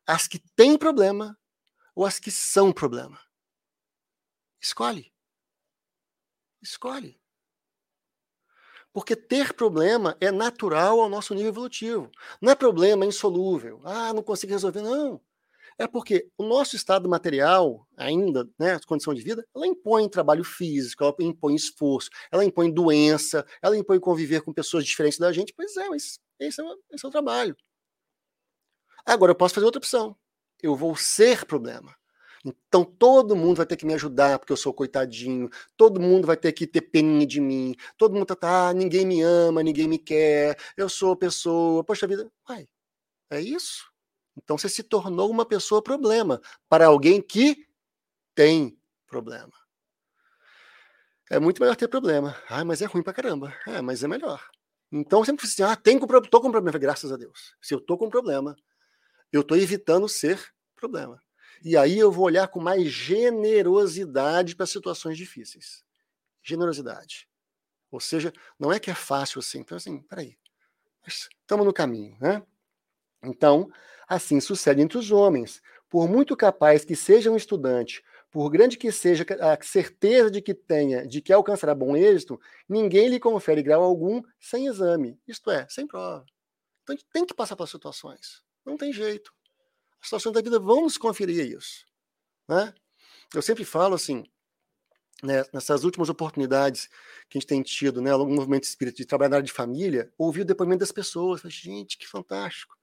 as que têm problema ou as que são problema. Escolhe. Escolhe. Porque ter problema é natural ao nosso nível evolutivo. Não é problema insolúvel. Ah, não consigo resolver. Não. É porque o nosso estado material, ainda, né, condição de vida, ela impõe trabalho físico, ela impõe esforço, ela impõe doença, ela impõe conviver com pessoas diferentes da gente. Pois é, mas esse é, esse é o trabalho. Agora eu posso fazer outra opção. Eu vou ser problema. Então todo mundo vai ter que me ajudar porque eu sou coitadinho. Todo mundo vai ter que ter peninha de mim. Todo mundo tá, ah, ninguém me ama, ninguém me quer. Eu sou pessoa. Poxa vida, vai. É isso? Então você se tornou uma pessoa problema para alguém que tem problema. É muito melhor ter problema. Ah, mas é ruim pra caramba. É, mas é melhor. Então sempre assim, ah, tem com, tô com problema, graças a Deus. Se eu tô com problema, eu estou evitando ser problema. E aí eu vou olhar com mais generosidade para situações difíceis. Generosidade. Ou seja, não é que é fácil assim. Então, assim, peraí. Estamos no caminho, né? Então, assim sucede entre os homens. Por muito capaz que seja um estudante, por grande que seja a certeza de que tenha, de que alcançará bom êxito, ninguém lhe confere grau algum sem exame, isto é, sem prova. Então tem que passar pelas situações. Não tem jeito. As situações da vida vão nos conferir isso. Né? Eu sempre falo assim, né, nessas últimas oportunidades que a gente tem tido, né, no movimento espírita de trabalhar na área de família, ouvir o depoimento das pessoas. Falei, gente, que fantástico.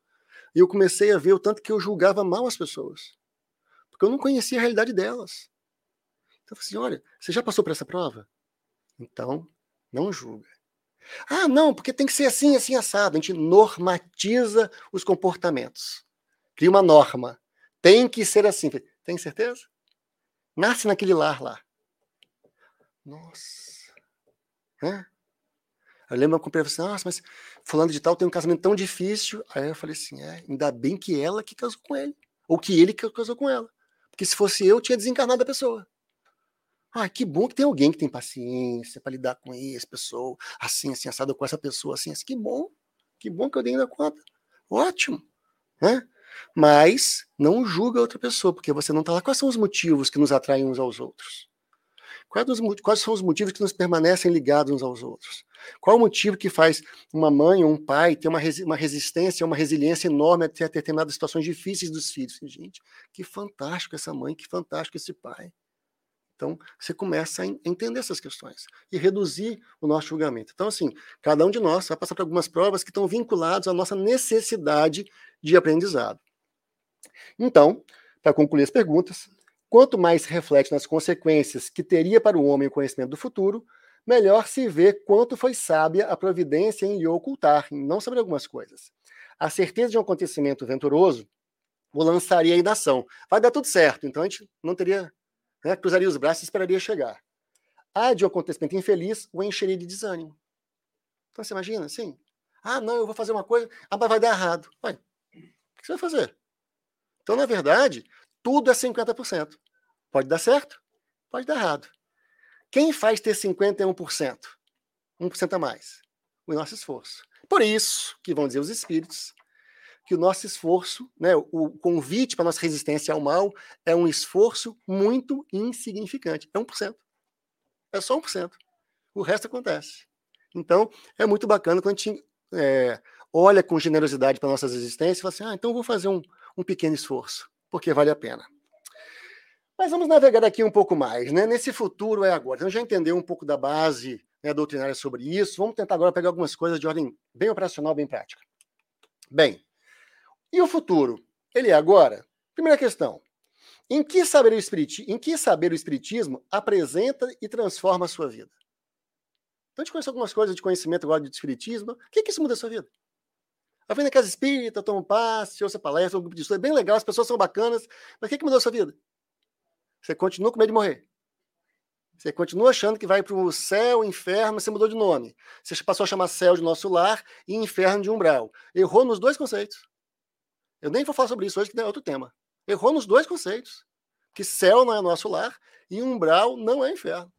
E eu comecei a ver o tanto que eu julgava mal as pessoas. Porque eu não conhecia a realidade delas. Então eu falei assim, olha, você já passou por essa prova? Então, não julga. Ah, não, porque tem que ser assim, assim, assado. A gente normatiza os comportamentos. Cria uma norma. Tem que ser assim. Tem certeza? Nasce naquele lar lá. Nossa. Hã? Eu lembro uma companheira assim, nossa, mas fulano de tal tem um casamento tão difícil. Aí eu falei assim, é, ainda bem que ela que casou com ele. Ou que ele que casou com ela. Porque se fosse eu, tinha desencarnado a pessoa. Ah, que bom que tem alguém que tem paciência para lidar com essa pessoa, assim, assim, assado com essa pessoa, assim, assim. Que bom. Que bom que eu dei ainda conta. Ótimo. Né? Mas não julga outra pessoa, porque você não está lá. Quais são os motivos que nos atraem uns aos outros? Quais, são os motivos que nos permanecem ligados uns aos outros? Qual o motivo que faz uma mãe ou um pai ter uma, uma resistência, uma resiliência enorme até determinadas situações difíceis dos filhos? Gente, que fantástico essa mãe, que fantástico esse pai. Então, você começa a entender essas questões e reduzir o nosso julgamento. Então, assim, cada um de nós vai passar por algumas provas que estão vinculadas à nossa necessidade de aprendizado. Então, para concluir as perguntas, quanto mais reflete nas consequências que teria para o homem o conhecimento do futuro, melhor se vê quanto foi sábia a providência em lhe ocultar, em não saber algumas coisas. A certeza de um acontecimento venturoso o lançaria em ação. Vai dar tudo certo, então a gente não teria né, cruzaria os braços e esperaria chegar. A de um acontecimento infeliz o encheria de desânimo. Então você imagina assim? Ah, não, eu vou fazer uma coisa, ah, mas vai dar errado. Vai. O que você vai fazer? Então, na verdade, tudo é 50%. Pode dar certo, pode dar errado. Quem faz ter 51%? 1% a mais. O nosso esforço. Por isso que vão dizer os espíritos que o nosso esforço, né, o convite para a nossa resistência ao mal é um esforço muito insignificante. É 1%. É só 1%. O resto acontece. Então, é muito bacana quando a gente é, olha com generosidade para nossas existências e fala assim: ah, então vou fazer um, um pequeno esforço, porque vale a pena. Mas vamos navegar aqui um pouco mais, né? Nesse futuro é agora. Então já entendeu um pouco da base né, doutrinária sobre isso. Vamos tentar agora pegar algumas coisas de ordem bem operacional, bem prática. Bem, e o futuro? Ele é agora? Primeira questão. Em que saber o, em que saber o espiritismo apresenta e transforma a sua vida? Então, a gente conhece algumas coisas de conhecimento agora de espiritismo. O que, que isso muda a sua vida? Vai vendo na casa espírita, toma um passe, ouça palestra, um grupo de estudo, é bem legal, as pessoas são bacanas, mas o que, que mudou a sua vida? Você continua com medo de morrer. Você continua achando que vai para o céu, inferno, você mudou de nome. Você passou a chamar céu de nosso lar e inferno de umbral. Errou nos dois conceitos. Eu nem vou falar sobre isso hoje, que é outro tema. Errou nos dois conceitos. Que céu não é nosso lar e umbral não é inferno.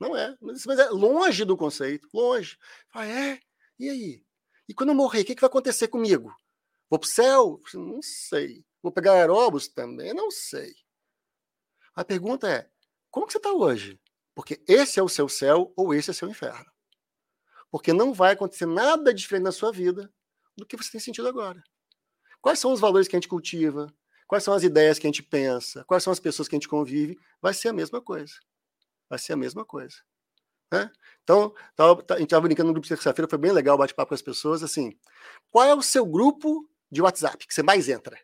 Não é. Mas é longe do conceito. Longe. Ah, é? E aí? E quando eu morrer, o que, que vai acontecer comigo? Vou para o céu? Não sei. Vou pegar aeróbus? Também não sei. A pergunta é: como que você está hoje? Porque esse é o seu céu ou esse é o seu inferno. Porque não vai acontecer nada diferente na sua vida do que você tem sentido agora. Quais são os valores que a gente cultiva? Quais são as ideias que a gente pensa? Quais são as pessoas que a gente convive? Vai ser a mesma coisa. Vai ser a mesma coisa. Né? Então, a gente estava brincando no grupo de terça-feira, foi bem legal bate-papo com as pessoas. Assim, qual é o seu grupo de WhatsApp que você mais entra?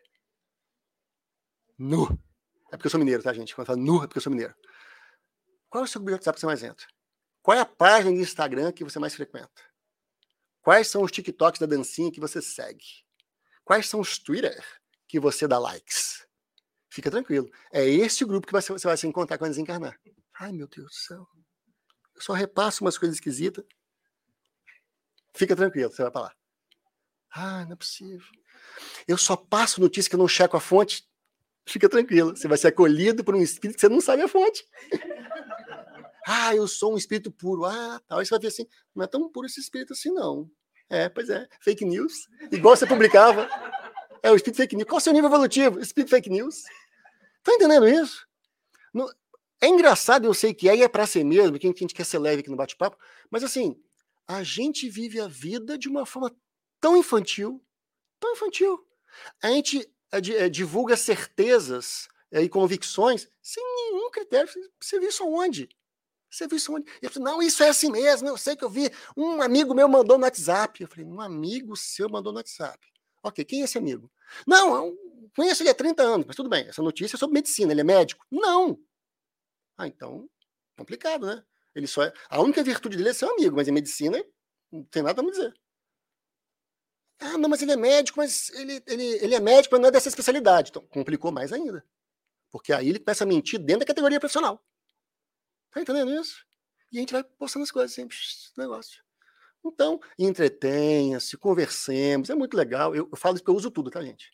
Nu. É porque eu sou mineiro, tá, gente? Quando eu falo nu, é porque eu sou mineiro. Qual é o seu grupo de WhatsApp que você mais entra? Qual é a página de Instagram que você mais frequenta? Quais são os TikToks da dancinha que você segue? Quais são os Twitter que você dá likes? Fica tranquilo. É esse grupo que você vai se encontrar quando desencarnar. Ai, meu Deus do céu. Eu só repasso umas coisas esquisitas. Fica tranquilo, você vai para lá. Ah, não é possível. Eu só passo notícia que eu não checo a fonte. Fica tranquilo. Você vai ser acolhido por um espírito que você não sabe a fonte. ah, eu sou um espírito puro. Ah, tal. Aí você vai ver assim, não é tão puro esse espírito assim, não. É, pois é. Fake news. Igual você publicava. É o espírito fake news. Qual é o seu nível evolutivo? Espírito fake news. Tá entendendo isso? No... É engraçado, eu sei que é, é para ser mesmo, que a gente quer ser leve aqui no bate-papo, mas assim, a gente vive a vida de uma forma tão infantil, tão infantil. A gente é, é, divulga certezas e convicções sem nenhum critério. Você viu isso onde? Você viu isso onde? Ele falou, não, isso é assim mesmo, eu sei que eu vi. Um amigo meu mandou no WhatsApp. Eu falei, um amigo seu mandou no WhatsApp. Ok, quem é esse amigo? Não, eu conheço ele há 30 anos, mas tudo bem, essa notícia é sobre medicina, ele é médico? Não. Ah, então, complicado, né? Ele só é... A única virtude dele é ser um amigo, mas em medicina não tem nada a me dizer. Ah, não, mas ele é médico, mas ele, ele, ele é médico, mas não é dessa especialidade. Então, complicou mais ainda. Porque aí ele começa a mentir dentro da categoria profissional. Tá entendendo isso? E a gente vai postando as coisas sempre, negócio. Então, entretenha-se, conversemos, é muito legal. Eu, eu falo isso porque eu uso tudo, tá, gente?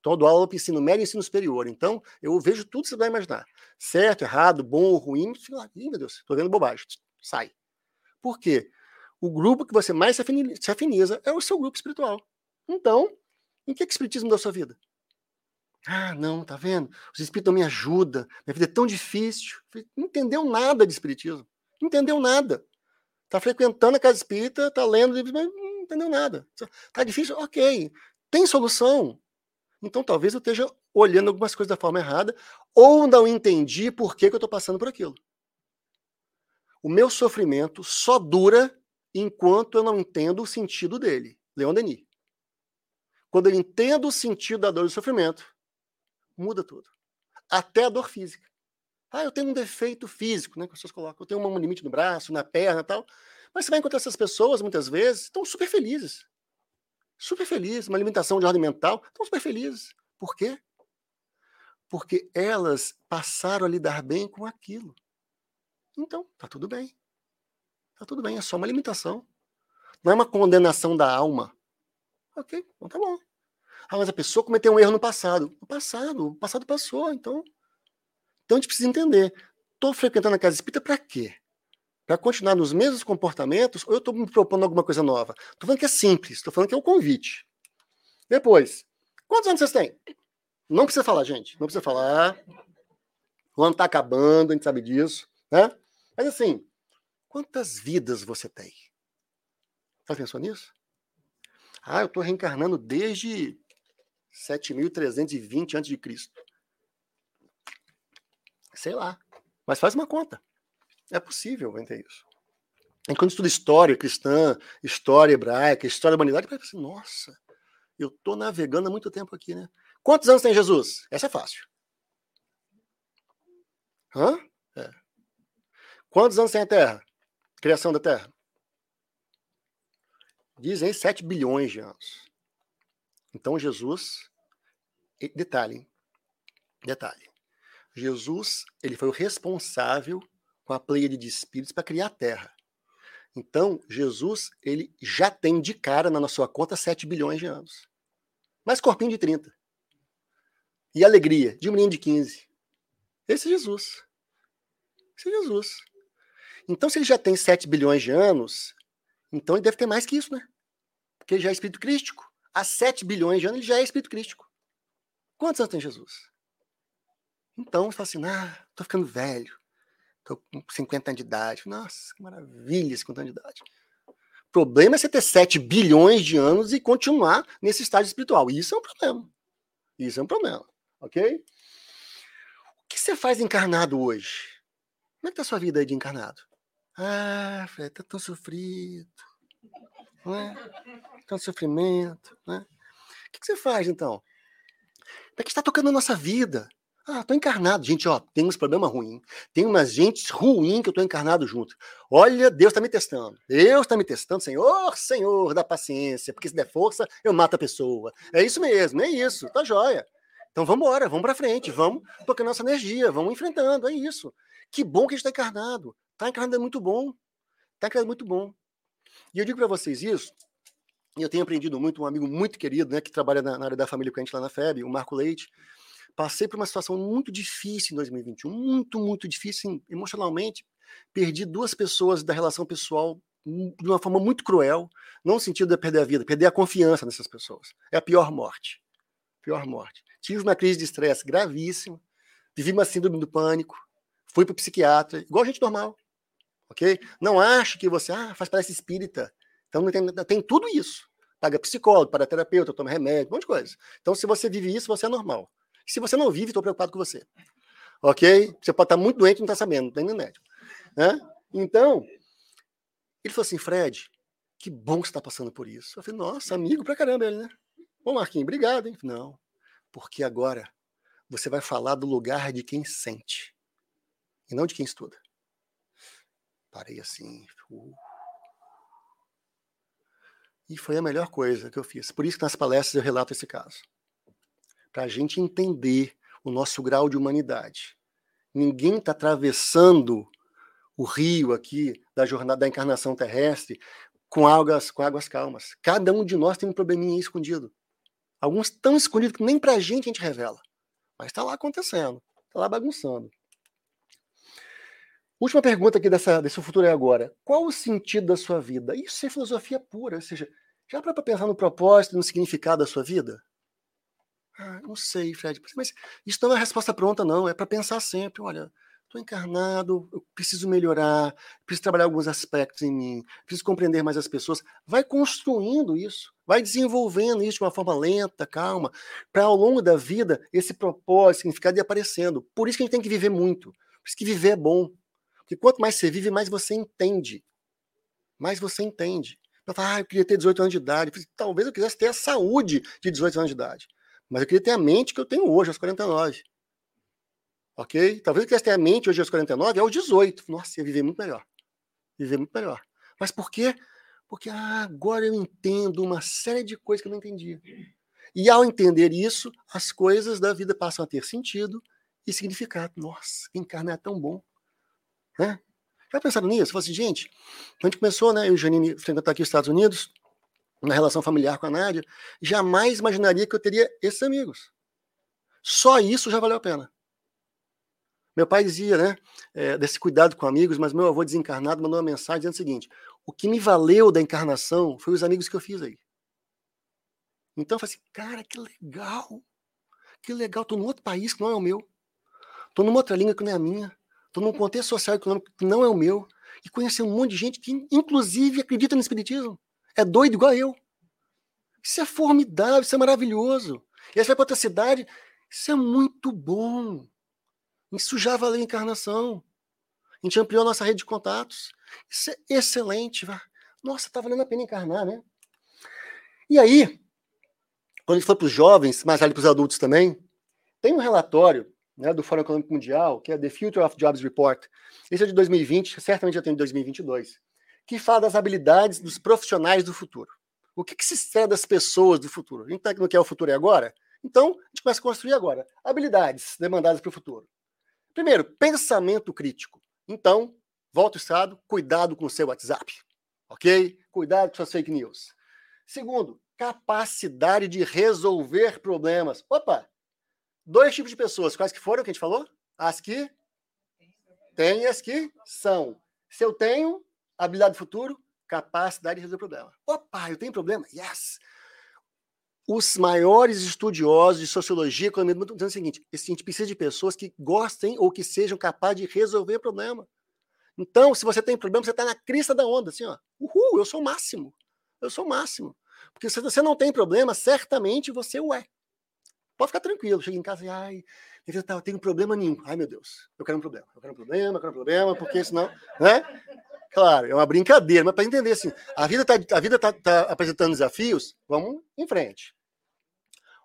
Então, eu dou aula para ensino médio e ensino superior. Então, eu vejo tudo que você vai imaginar. Certo, errado, bom, ruim. Lá, Ih, meu Deus, estou vendo bobagem. Sai. Por quê? O grupo que você mais se afiniza é o seu grupo espiritual. Então, em que, que o espiritismo da sua vida? Ah, não, tá vendo? Os espíritos não me ajudam. Minha vida é tão difícil. Não entendeu nada de espiritismo. Não entendeu nada. Tá frequentando a casa espírita, tá lendo, mas não entendeu nada. Tá difícil? Ok. Tem solução. Então talvez eu esteja olhando algumas coisas da forma errada ou não entendi por que, que eu estou passando por aquilo. O meu sofrimento só dura enquanto eu não entendo o sentido dele. Leon Denis. Quando eu entendo o sentido da dor e do sofrimento, muda tudo. Até a dor física. Ah, eu tenho um defeito físico, né? Que as pessoas colocam. Eu tenho um limite no braço, na perna tal. Mas você vai encontrar essas pessoas, muitas vezes, estão super felizes. Super felizes. Uma alimentação de ordem mental, estão super felizes. Por quê? Porque elas passaram a lidar bem com aquilo. Então, tá tudo bem. Tá tudo bem, é só uma limitação. Não é uma condenação da alma. Ok, então tá bom. Ah, mas a pessoa cometeu um erro no passado. No passado, o passado passou, então. Então a gente precisa entender. Estou frequentando a casa espírita para quê? Para continuar nos mesmos comportamentos ou eu estou me propondo alguma coisa nova? Estou falando que é simples, estou falando que é um convite. Depois, quantos anos vocês têm? Não precisa falar, gente. Não precisa falar. O ano está acabando, a gente sabe disso. Né? Mas assim, quantas vidas você tem? Já pensou nisso? Ah, eu estou reencarnando desde 7.320 a.C. Sei lá. Mas faz uma conta. É possível entender isso. E quando estuda história cristã, história hebraica, história da humanidade, parece assim, nossa, eu estou navegando há muito tempo aqui, né? Quantos anos tem Jesus? Essa é fácil. Hã? É. Quantos anos tem a Terra? Criação da Terra? Dizem 7 bilhões de anos. Então Jesus, detalhe, detalhe. Jesus, ele foi o responsável com a pleia de espíritos para criar a Terra. Então, Jesus, ele já tem de cara na sua conta 7 bilhões de anos. Mas corpinho de 30. E alegria de um menino de 15. Esse é Jesus. Esse é Jesus. Então, se ele já tem 7 bilhões de anos, então ele deve ter mais que isso, né? Porque ele já é espírito crístico há 7 bilhões de anos, ele já é espírito crístico. Quantos anos tem Jesus? Então, você fala assim, ah, tô ficando velho. Tô com 50 anos de idade. Nossa, que maravilha 50 anos de idade. O problema é você ter 7 bilhões de anos e continuar nesse estágio espiritual. Isso é um problema. Isso é um problema, ok? O que você faz encarnado hoje? Como é que tá a sua vida aí de encarnado? Ah, Fred, tá tão sofrido né? tanto sofrimento. Né? O que você faz então? Para que está tocando a nossa vida? Ah, tô encarnado. Gente, ó, tem uns problemas ruins. Tem umas gente ruim que eu tô encarnado junto. Olha, Deus está me testando. Deus está me testando, Senhor, Senhor, dá paciência, porque se der força, eu mato a pessoa. É isso mesmo, é isso, tá joia. Então vamos embora, vamos para frente, vamos tocando nossa energia, vamos enfrentando, é isso. Que bom que a gente está encarnado. Tá encarnado é muito bom. Tá encarnado é muito bom. E eu digo para vocês isso, e eu tenho aprendido muito, um amigo muito querido, né, que trabalha na, na, área da família com a gente lá na FEB, o Marco Leite. Passei por uma situação muito difícil em 2021, muito, muito difícil emocionalmente. Perdi duas pessoas da relação pessoal de uma forma muito cruel, não no sentido de perder a vida, perder a confiança nessas pessoas. É a pior morte. Pior morte. Tive uma crise de estresse gravíssima, vivi uma síndrome do pânico, fui para o psiquiatra, igual gente normal ok? Não ache que você ah, faz parece espírita. Então tem, tem tudo isso. Paga psicólogo, para terapeuta, toma remédio, um monte de coisa. Então, se você vive isso, você é normal. Se você não vive, estou preocupado com você. Ok? Você pode estar muito doente e não está sabendo, não tem nem médico. Né? Então, ele falou assim, Fred, que bom que você está passando por isso. Eu falei, nossa, amigo pra caramba ele, né? Ô, Marquinhos, obrigado, hein? Não, porque agora você vai falar do lugar de quem sente e não de quem estuda. Parei assim. Uh. E foi a melhor coisa que eu fiz. Por isso que nas palestras eu relato esse caso. Para a gente entender o nosso grau de humanidade. Ninguém está atravessando o rio aqui da jornada da encarnação terrestre com águas, com águas calmas. Cada um de nós tem um probleminha escondido. Alguns tão escondidos que nem pra gente a gente revela. Mas está lá acontecendo, está lá bagunçando. Última pergunta aqui dessa, desse futuro é agora. Qual o sentido da sua vida? Isso é filosofia pura, ou seja, já para pensar no propósito, no significado da sua vida? Ah, não sei, Fred, mas isso não é resposta pronta, não. É para pensar sempre. Olha, estou encarnado, eu preciso melhorar, preciso trabalhar alguns aspectos em mim, preciso compreender mais as pessoas. Vai construindo isso, vai desenvolvendo isso de uma forma lenta, calma, para ao longo da vida esse propósito, significado ir aparecendo. Por isso que a gente tem que viver muito. Por isso que viver é bom. Porque quanto mais você vive, mais você entende. Mais você entende. Ah, eu queria ter 18 anos de idade. Eu falei, Talvez eu quisesse ter a saúde de 18 anos de idade. Mas eu queria ter a mente que eu tenho hoje, aos 49. Ok? Talvez eu quisesse ter a mente hoje aos 49, aos 18. Nossa, ia viver muito melhor. Viver muito melhor. Mas por quê? Porque ah, agora eu entendo uma série de coisas que eu não entendia. E ao entender isso, as coisas da vida passam a ter sentido e significado. Nossa, encarnar é tão bom. Né? Já pensaram nisso? Falei assim, gente, a gente começou, né, eu e Janine frequentar aqui os Estados Unidos, na relação familiar com a Nádia, jamais imaginaria que eu teria esses amigos. Só isso já valeu a pena. Meu pai dizia, né, é, desse cuidado com amigos, mas meu avô desencarnado mandou uma mensagem dizendo o seguinte: o que me valeu da encarnação foi os amigos que eu fiz aí. Então eu falei assim, cara, que legal, que legal, tô num outro país que não é o meu, tô numa outra língua que não é a minha, tô num contexto social e econômico que não é o meu, e conhecer um monte de gente que, inclusive, acredita no Espiritismo é doido igual eu. Isso é formidável, isso é maravilhoso. E aí você vai para outra cidade, isso é muito bom. Isso já valeu a encarnação. A gente ampliou a nossa rede de contatos. Isso é excelente. Nossa, tá valendo a pena encarnar, né? E aí, quando a gente for para os jovens, mas ali para os adultos também, tem um relatório né, do Fórum Econômico Mundial, que é The Future of Jobs Report. Esse é de 2020, certamente já tem de 2022 que fala das habilidades dos profissionais do futuro. O que, que se espera das pessoas do futuro? A gente está no que é o futuro é agora? Então, a gente começa a construir agora. Habilidades demandadas para o futuro. Primeiro, pensamento crítico. Então, volta o estado, cuidado com o seu WhatsApp. Ok? Cuidado com suas fake news. Segundo, capacidade de resolver problemas. Opa! Dois tipos de pessoas. Quais que foram que a gente falou? As que têm e as que são. Se eu tenho, Habilidade do futuro, capacidade de resolver problema. Opa, eu tenho problema? Yes! Os maiores estudiosos de sociologia e economia mundo dizendo o seguinte: a gente precisa de pessoas que gostem ou que sejam capazes de resolver problema. Então, se você tem problema, você está na crista da onda, assim, ó. Uhul, eu sou o máximo. Eu sou o máximo. Porque se você não tem problema, certamente você o é. Pode ficar tranquilo. Chega em casa e, ai, eu tenho problema nenhum. Ai, meu Deus, eu quero um problema. Eu quero um problema, eu quero um problema, porque senão, né? Claro, é uma brincadeira, mas para entender assim, a vida está a vida tá, tá apresentando desafios, vamos em frente.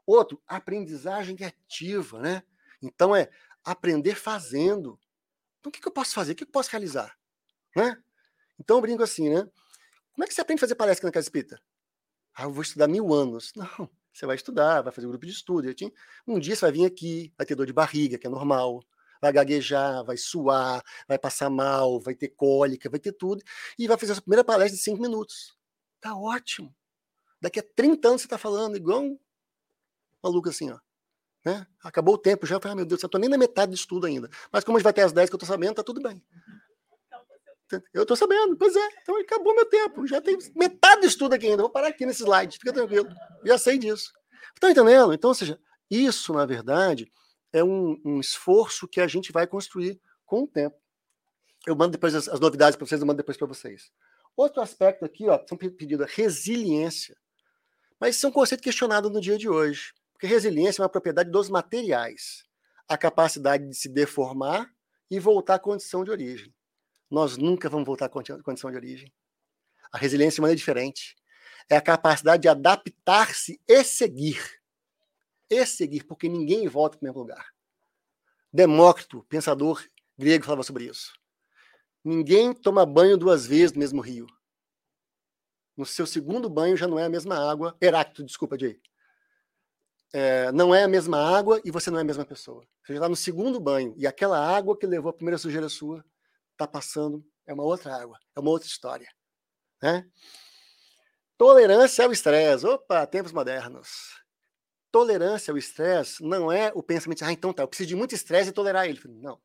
Outro, aprendizagem ativa, né? Então é aprender fazendo. Então o que, que eu posso fazer? O que, que eu posso realizar? Né? Então eu brinco assim, né? Como é que você aprende a fazer palestra na casa espírita? Ah, eu vou estudar mil anos. Não, você vai estudar, vai fazer grupo de estudo. Um dia você vai vir aqui, vai ter dor de barriga, que é normal vai gaguejar, vai suar, vai passar mal, vai ter cólica, vai ter tudo, e vai fazer a sua primeira palestra de cinco minutos. Tá ótimo. Daqui a 30 anos você tá falando igual um maluco assim, ó. Né? Acabou o tempo já, ah, meu Deus, eu tô nem na metade do estudo ainda. Mas como a gente vai ter as 10 que eu tô sabendo, tá tudo bem. Eu tô sabendo, pois é, então acabou meu tempo. Já tem metade do estudo aqui ainda. Vou parar aqui nesse slide, fica tranquilo. Já sei disso. Tá entendendo? Então, ou seja, isso, na verdade, é um, um esforço que a gente vai construir com o tempo. Eu mando depois as, as novidades para vocês, eu mando depois para vocês. Outro aspecto aqui, ó, são pedidos resiliência. Mas isso é um conceito questionado no dia de hoje. Porque resiliência é uma propriedade dos materiais. A capacidade de se deformar e voltar à condição de origem. Nós nunca vamos voltar à condição de origem. A resiliência é uma maneira diferente. É a capacidade de adaptar-se e seguir e seguir, porque ninguém volta para o mesmo lugar. Demócrito, pensador grego, falava sobre isso. Ninguém toma banho duas vezes no mesmo rio. No seu segundo banho já não é a mesma água. Heráclito, desculpa, Jay. É, não é a mesma água e você não é a mesma pessoa. Você já está no segundo banho e aquela água que levou a primeira sujeira sua está passando, é uma outra água, é uma outra história. Né? Tolerância ao estresse. Opa, tempos modernos. Tolerância ao estresse não é o pensamento ah, então tá, eu preciso de muito estresse e tolerar ele. Não.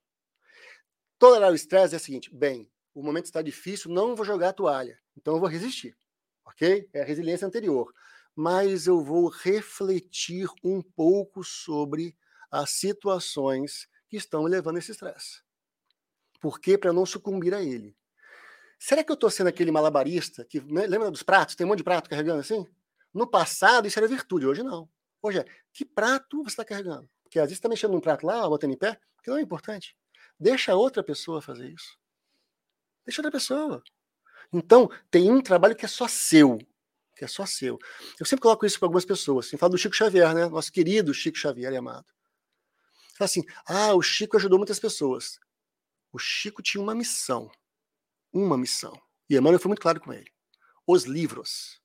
Tolerar o estresse é o seguinte: bem, o momento está difícil, não vou jogar a toalha, então eu vou resistir. Ok? É a resiliência anterior. Mas eu vou refletir um pouco sobre as situações que estão me levando esse estresse. Por quê? Para não sucumbir a ele. Será que eu estou sendo aquele malabarista que né, lembra dos pratos? Tem um monte de prato carregando assim? No passado isso era virtude, hoje não. Hoje é, que prato você está carregando? Porque às vezes está mexendo num prato lá, botando em pé, que não é importante. Deixa outra pessoa fazer isso. Deixa outra pessoa. Então, tem um trabalho que é só seu. Que é só seu. Eu sempre coloco isso para algumas pessoas. Assim, falo do Chico Xavier, né? Nosso querido Chico Xavier, amado. Fala assim: ah, o Chico ajudou muitas pessoas. O Chico tinha uma missão. Uma missão. E Emmanuel foi muito claro com ele. Os livros,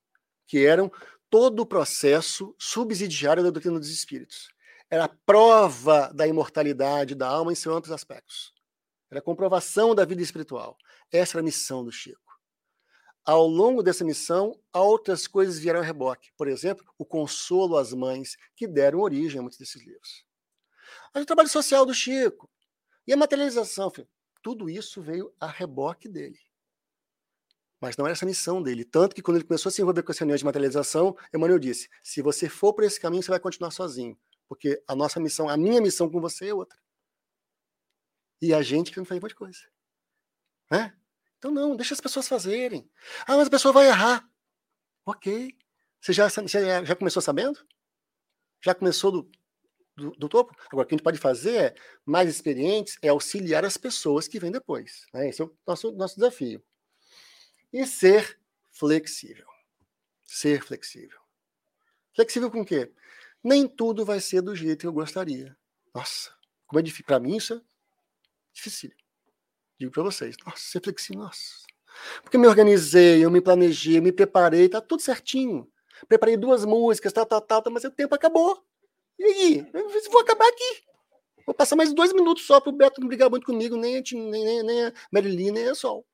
que eram todo o processo subsidiário da doutrina dos espíritos. Era a prova da imortalidade da alma em seus amplos aspectos. Era a comprovação da vida espiritual. Essa era a missão do Chico. Ao longo dessa missão, outras coisas vieram a reboque. Por exemplo, o consolo às mães, que deram origem a muitos desses livros. Mas o trabalho social do Chico e a materialização, filho, tudo isso veio a reboque dele. Mas não era essa a missão dele. Tanto que quando ele começou a se envolver com essa reunião de materialização, Emmanuel disse: se você for por esse caminho, você vai continuar sozinho. Porque a nossa missão, a minha missão com você é outra. E a gente que não faz um monte de coisa. Né? Então, não, deixa as pessoas fazerem. Ah, mas a pessoa vai errar. Ok. Você já, já começou sabendo? Já começou do, do, do, topo? Agora, o que a gente pode fazer é, mais experientes, é auxiliar as pessoas que vêm depois. Né? Esse é o nosso, nosso desafio. E ser flexível. Ser flexível. Flexível com o quê? Nem tudo vai ser do jeito que eu gostaria. Nossa, como é difícil. Para mim, isso é difícil. Digo para vocês. Nossa, ser flexível, nossa. Porque eu me organizei, eu me planejei, eu me preparei, tá tudo certinho. Preparei duas músicas, tal, tal, tal, mas o tempo acabou. E aí? Eu vou acabar aqui. Vou passar mais dois minutos só para o Beto não brigar muito comigo, nem nem, nem, nem a Marilyn, nem a Sol.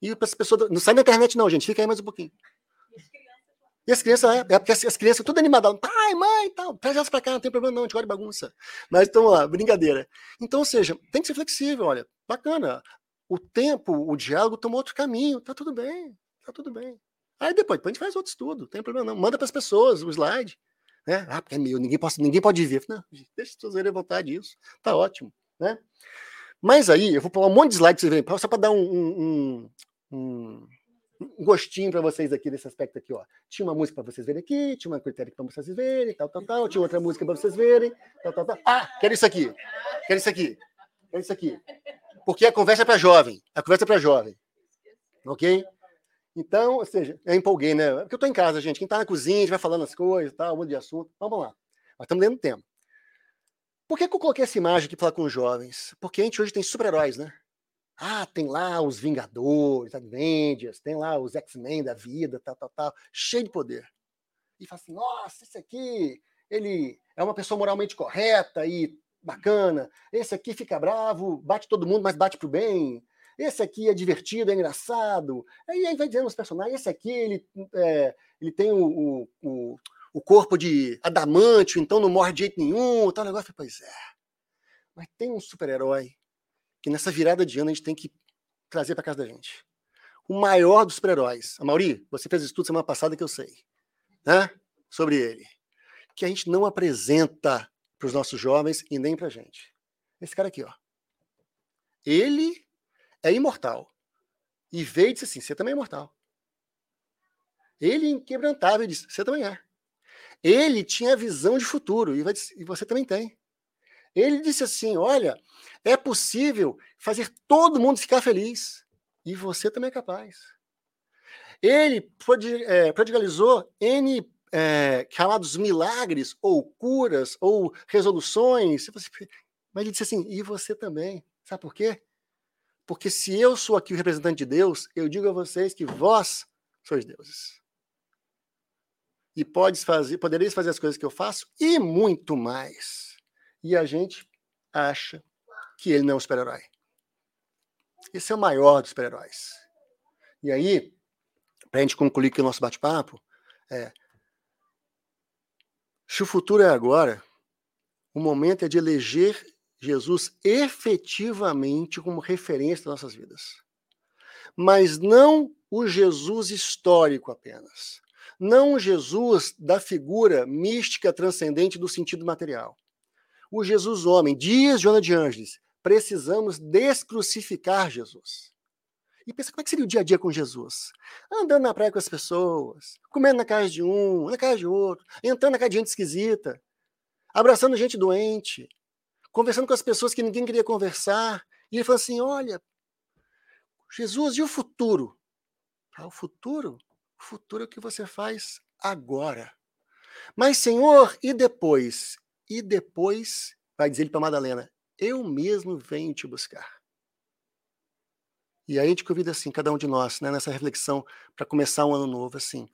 E as pessoas. Não sai na internet, não, gente. Fica aí mais um pouquinho. E as crianças, é, é as, as crianças tudo animadas. Pai, mãe, tal. Traz elas para cá, não tem problema não, a gente gosta de bagunça. Mas então, lá, brincadeira. Então, ou seja, tem que ser flexível, olha. Bacana. O tempo, o diálogo tomou outro caminho. Tá tudo bem. Tá tudo bem. Aí depois, depois a gente faz outro estudo, não tem problema não. Manda para as pessoas o slide. Né? Ah, porque é meu, ninguém pode, ninguém pode ver. Não, deixa as pessoas verem vontade disso. Tá ótimo. Né? Mas aí, eu vou pular um monte de slides para vocês só para dar um, um, um, um gostinho para vocês aqui desse aspecto aqui, ó. Tinha uma música para vocês verem aqui, tinha uma critério para vocês verem, tal, tal, tal. Tinha outra música para vocês verem, tal, tal, tal. Ah, quero isso aqui. Quero isso aqui. Quero isso aqui. Porque a conversa é para jovem. A conversa é para jovem. Ok? Então, ou seja, eu empolguei, né? Porque eu estou em casa, gente. Quem está na cozinha, a gente vai falando as coisas, tal, um monte de assunto. Vamos lá. Nós estamos lendo o tema. Por que, que eu coloquei essa imagem aqui para falar com os jovens? Porque a gente hoje tem super-heróis, né? Ah, tem lá os Vingadores, Avengers, tem lá os X-Men da vida, tal, tal, tal, cheio de poder. E fala assim: nossa, esse aqui, ele é uma pessoa moralmente correta e bacana. Esse aqui fica bravo, bate todo mundo, mas bate pro bem. Esse aqui é divertido, é engraçado. Aí, aí vai dizendo os personagens: esse aqui, ele, é, ele tem o, o, o, corpo de adamantio, então não morre de jeito nenhum. Tal negócio. Pois é. Mas tem um super-herói que nessa virada de ano a gente tem que trazer para casa da gente. O maior dos super-heróis. A Mauri, você fez estudo semana passada que eu sei, né? Sobre ele. Que a gente não apresenta para os nossos jovens e nem para gente. Esse cara aqui, ó. Ele é imortal. E veio e disse assim: você também é imortal. Ele inquebrantável disse: você também é. Ele tinha visão de futuro e você também tem. Ele disse assim: olha, é possível fazer todo mundo ficar feliz. E você também é capaz. Ele é, prodigalizou N é, chamados milagres, ou curas, ou resoluções. Mas ele disse assim: e você também. Sabe por quê? Porque se eu sou aqui o representante de Deus, eu digo a vocês que vós sois deuses. E podes fazer, podereis fazer as coisas que eu faço e muito mais. E a gente acha que ele não é um super-herói. Esse é o maior dos super-heróis. E aí, para a gente concluir aqui o nosso bate-papo, é se o futuro é agora, o momento é de eleger Jesus efetivamente como referência das nossas vidas. Mas não o Jesus histórico apenas. Não o Jesus da figura mística transcendente do sentido material. O Jesus homem, diz Joana de Ângeles, precisamos descrucificar Jesus. E pensa como é que seria o dia a dia com Jesus? Andando na praia com as pessoas, comendo na casa de um, na casa de outro, entrando na casa de gente esquisita, abraçando gente doente, conversando com as pessoas que ninguém queria conversar. E ele falou assim: olha, Jesus, e o futuro? Ah, o futuro? O futuro é o que você faz agora. Mas, Senhor, e depois? E depois, vai dizer ele para Madalena: eu mesmo venho te buscar. E aí a gente convida assim, cada um de nós, né, nessa reflexão para começar um ano novo assim.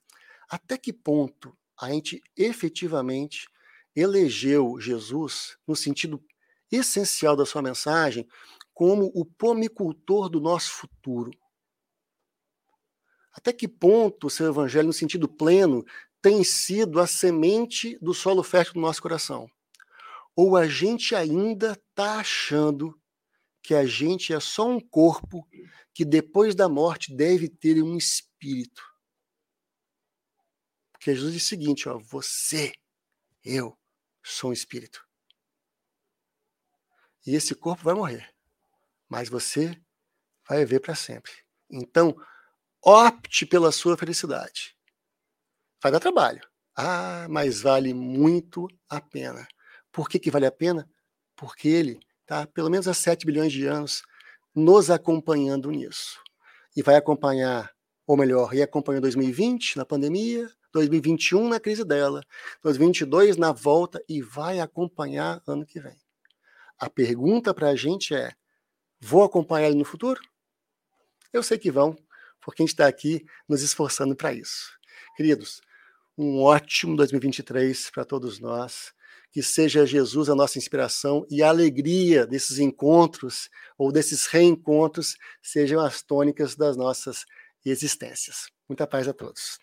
Até que ponto a gente efetivamente elegeu Jesus no sentido essencial da sua mensagem como o pomicultor do nosso futuro. Até que ponto o seu evangelho, no sentido pleno, tem sido a semente do solo fértil do nosso coração? Ou a gente ainda está achando que a gente é só um corpo que depois da morte deve ter um espírito? Porque Jesus diz o seguinte: ó, você, eu, sou um espírito. E esse corpo vai morrer, mas você vai viver para sempre. Então, opte pela sua felicidade. Vai dar trabalho. Ah, mas vale muito a pena. Por que, que vale a pena? Porque ele está, pelo menos há 7 bilhões de anos, nos acompanhando nisso. E vai acompanhar, ou melhor, e acompanhou 2020 na pandemia, 2021 na crise dela, 2022 na volta e vai acompanhar ano que vem. A pergunta para a gente é: vou acompanhar ele no futuro? Eu sei que vão, porque a gente está aqui nos esforçando para isso. Queridos, um ótimo 2023 para todos nós. Que seja Jesus a nossa inspiração e a alegria desses encontros ou desses reencontros sejam as tônicas das nossas existências. Muita paz a todos.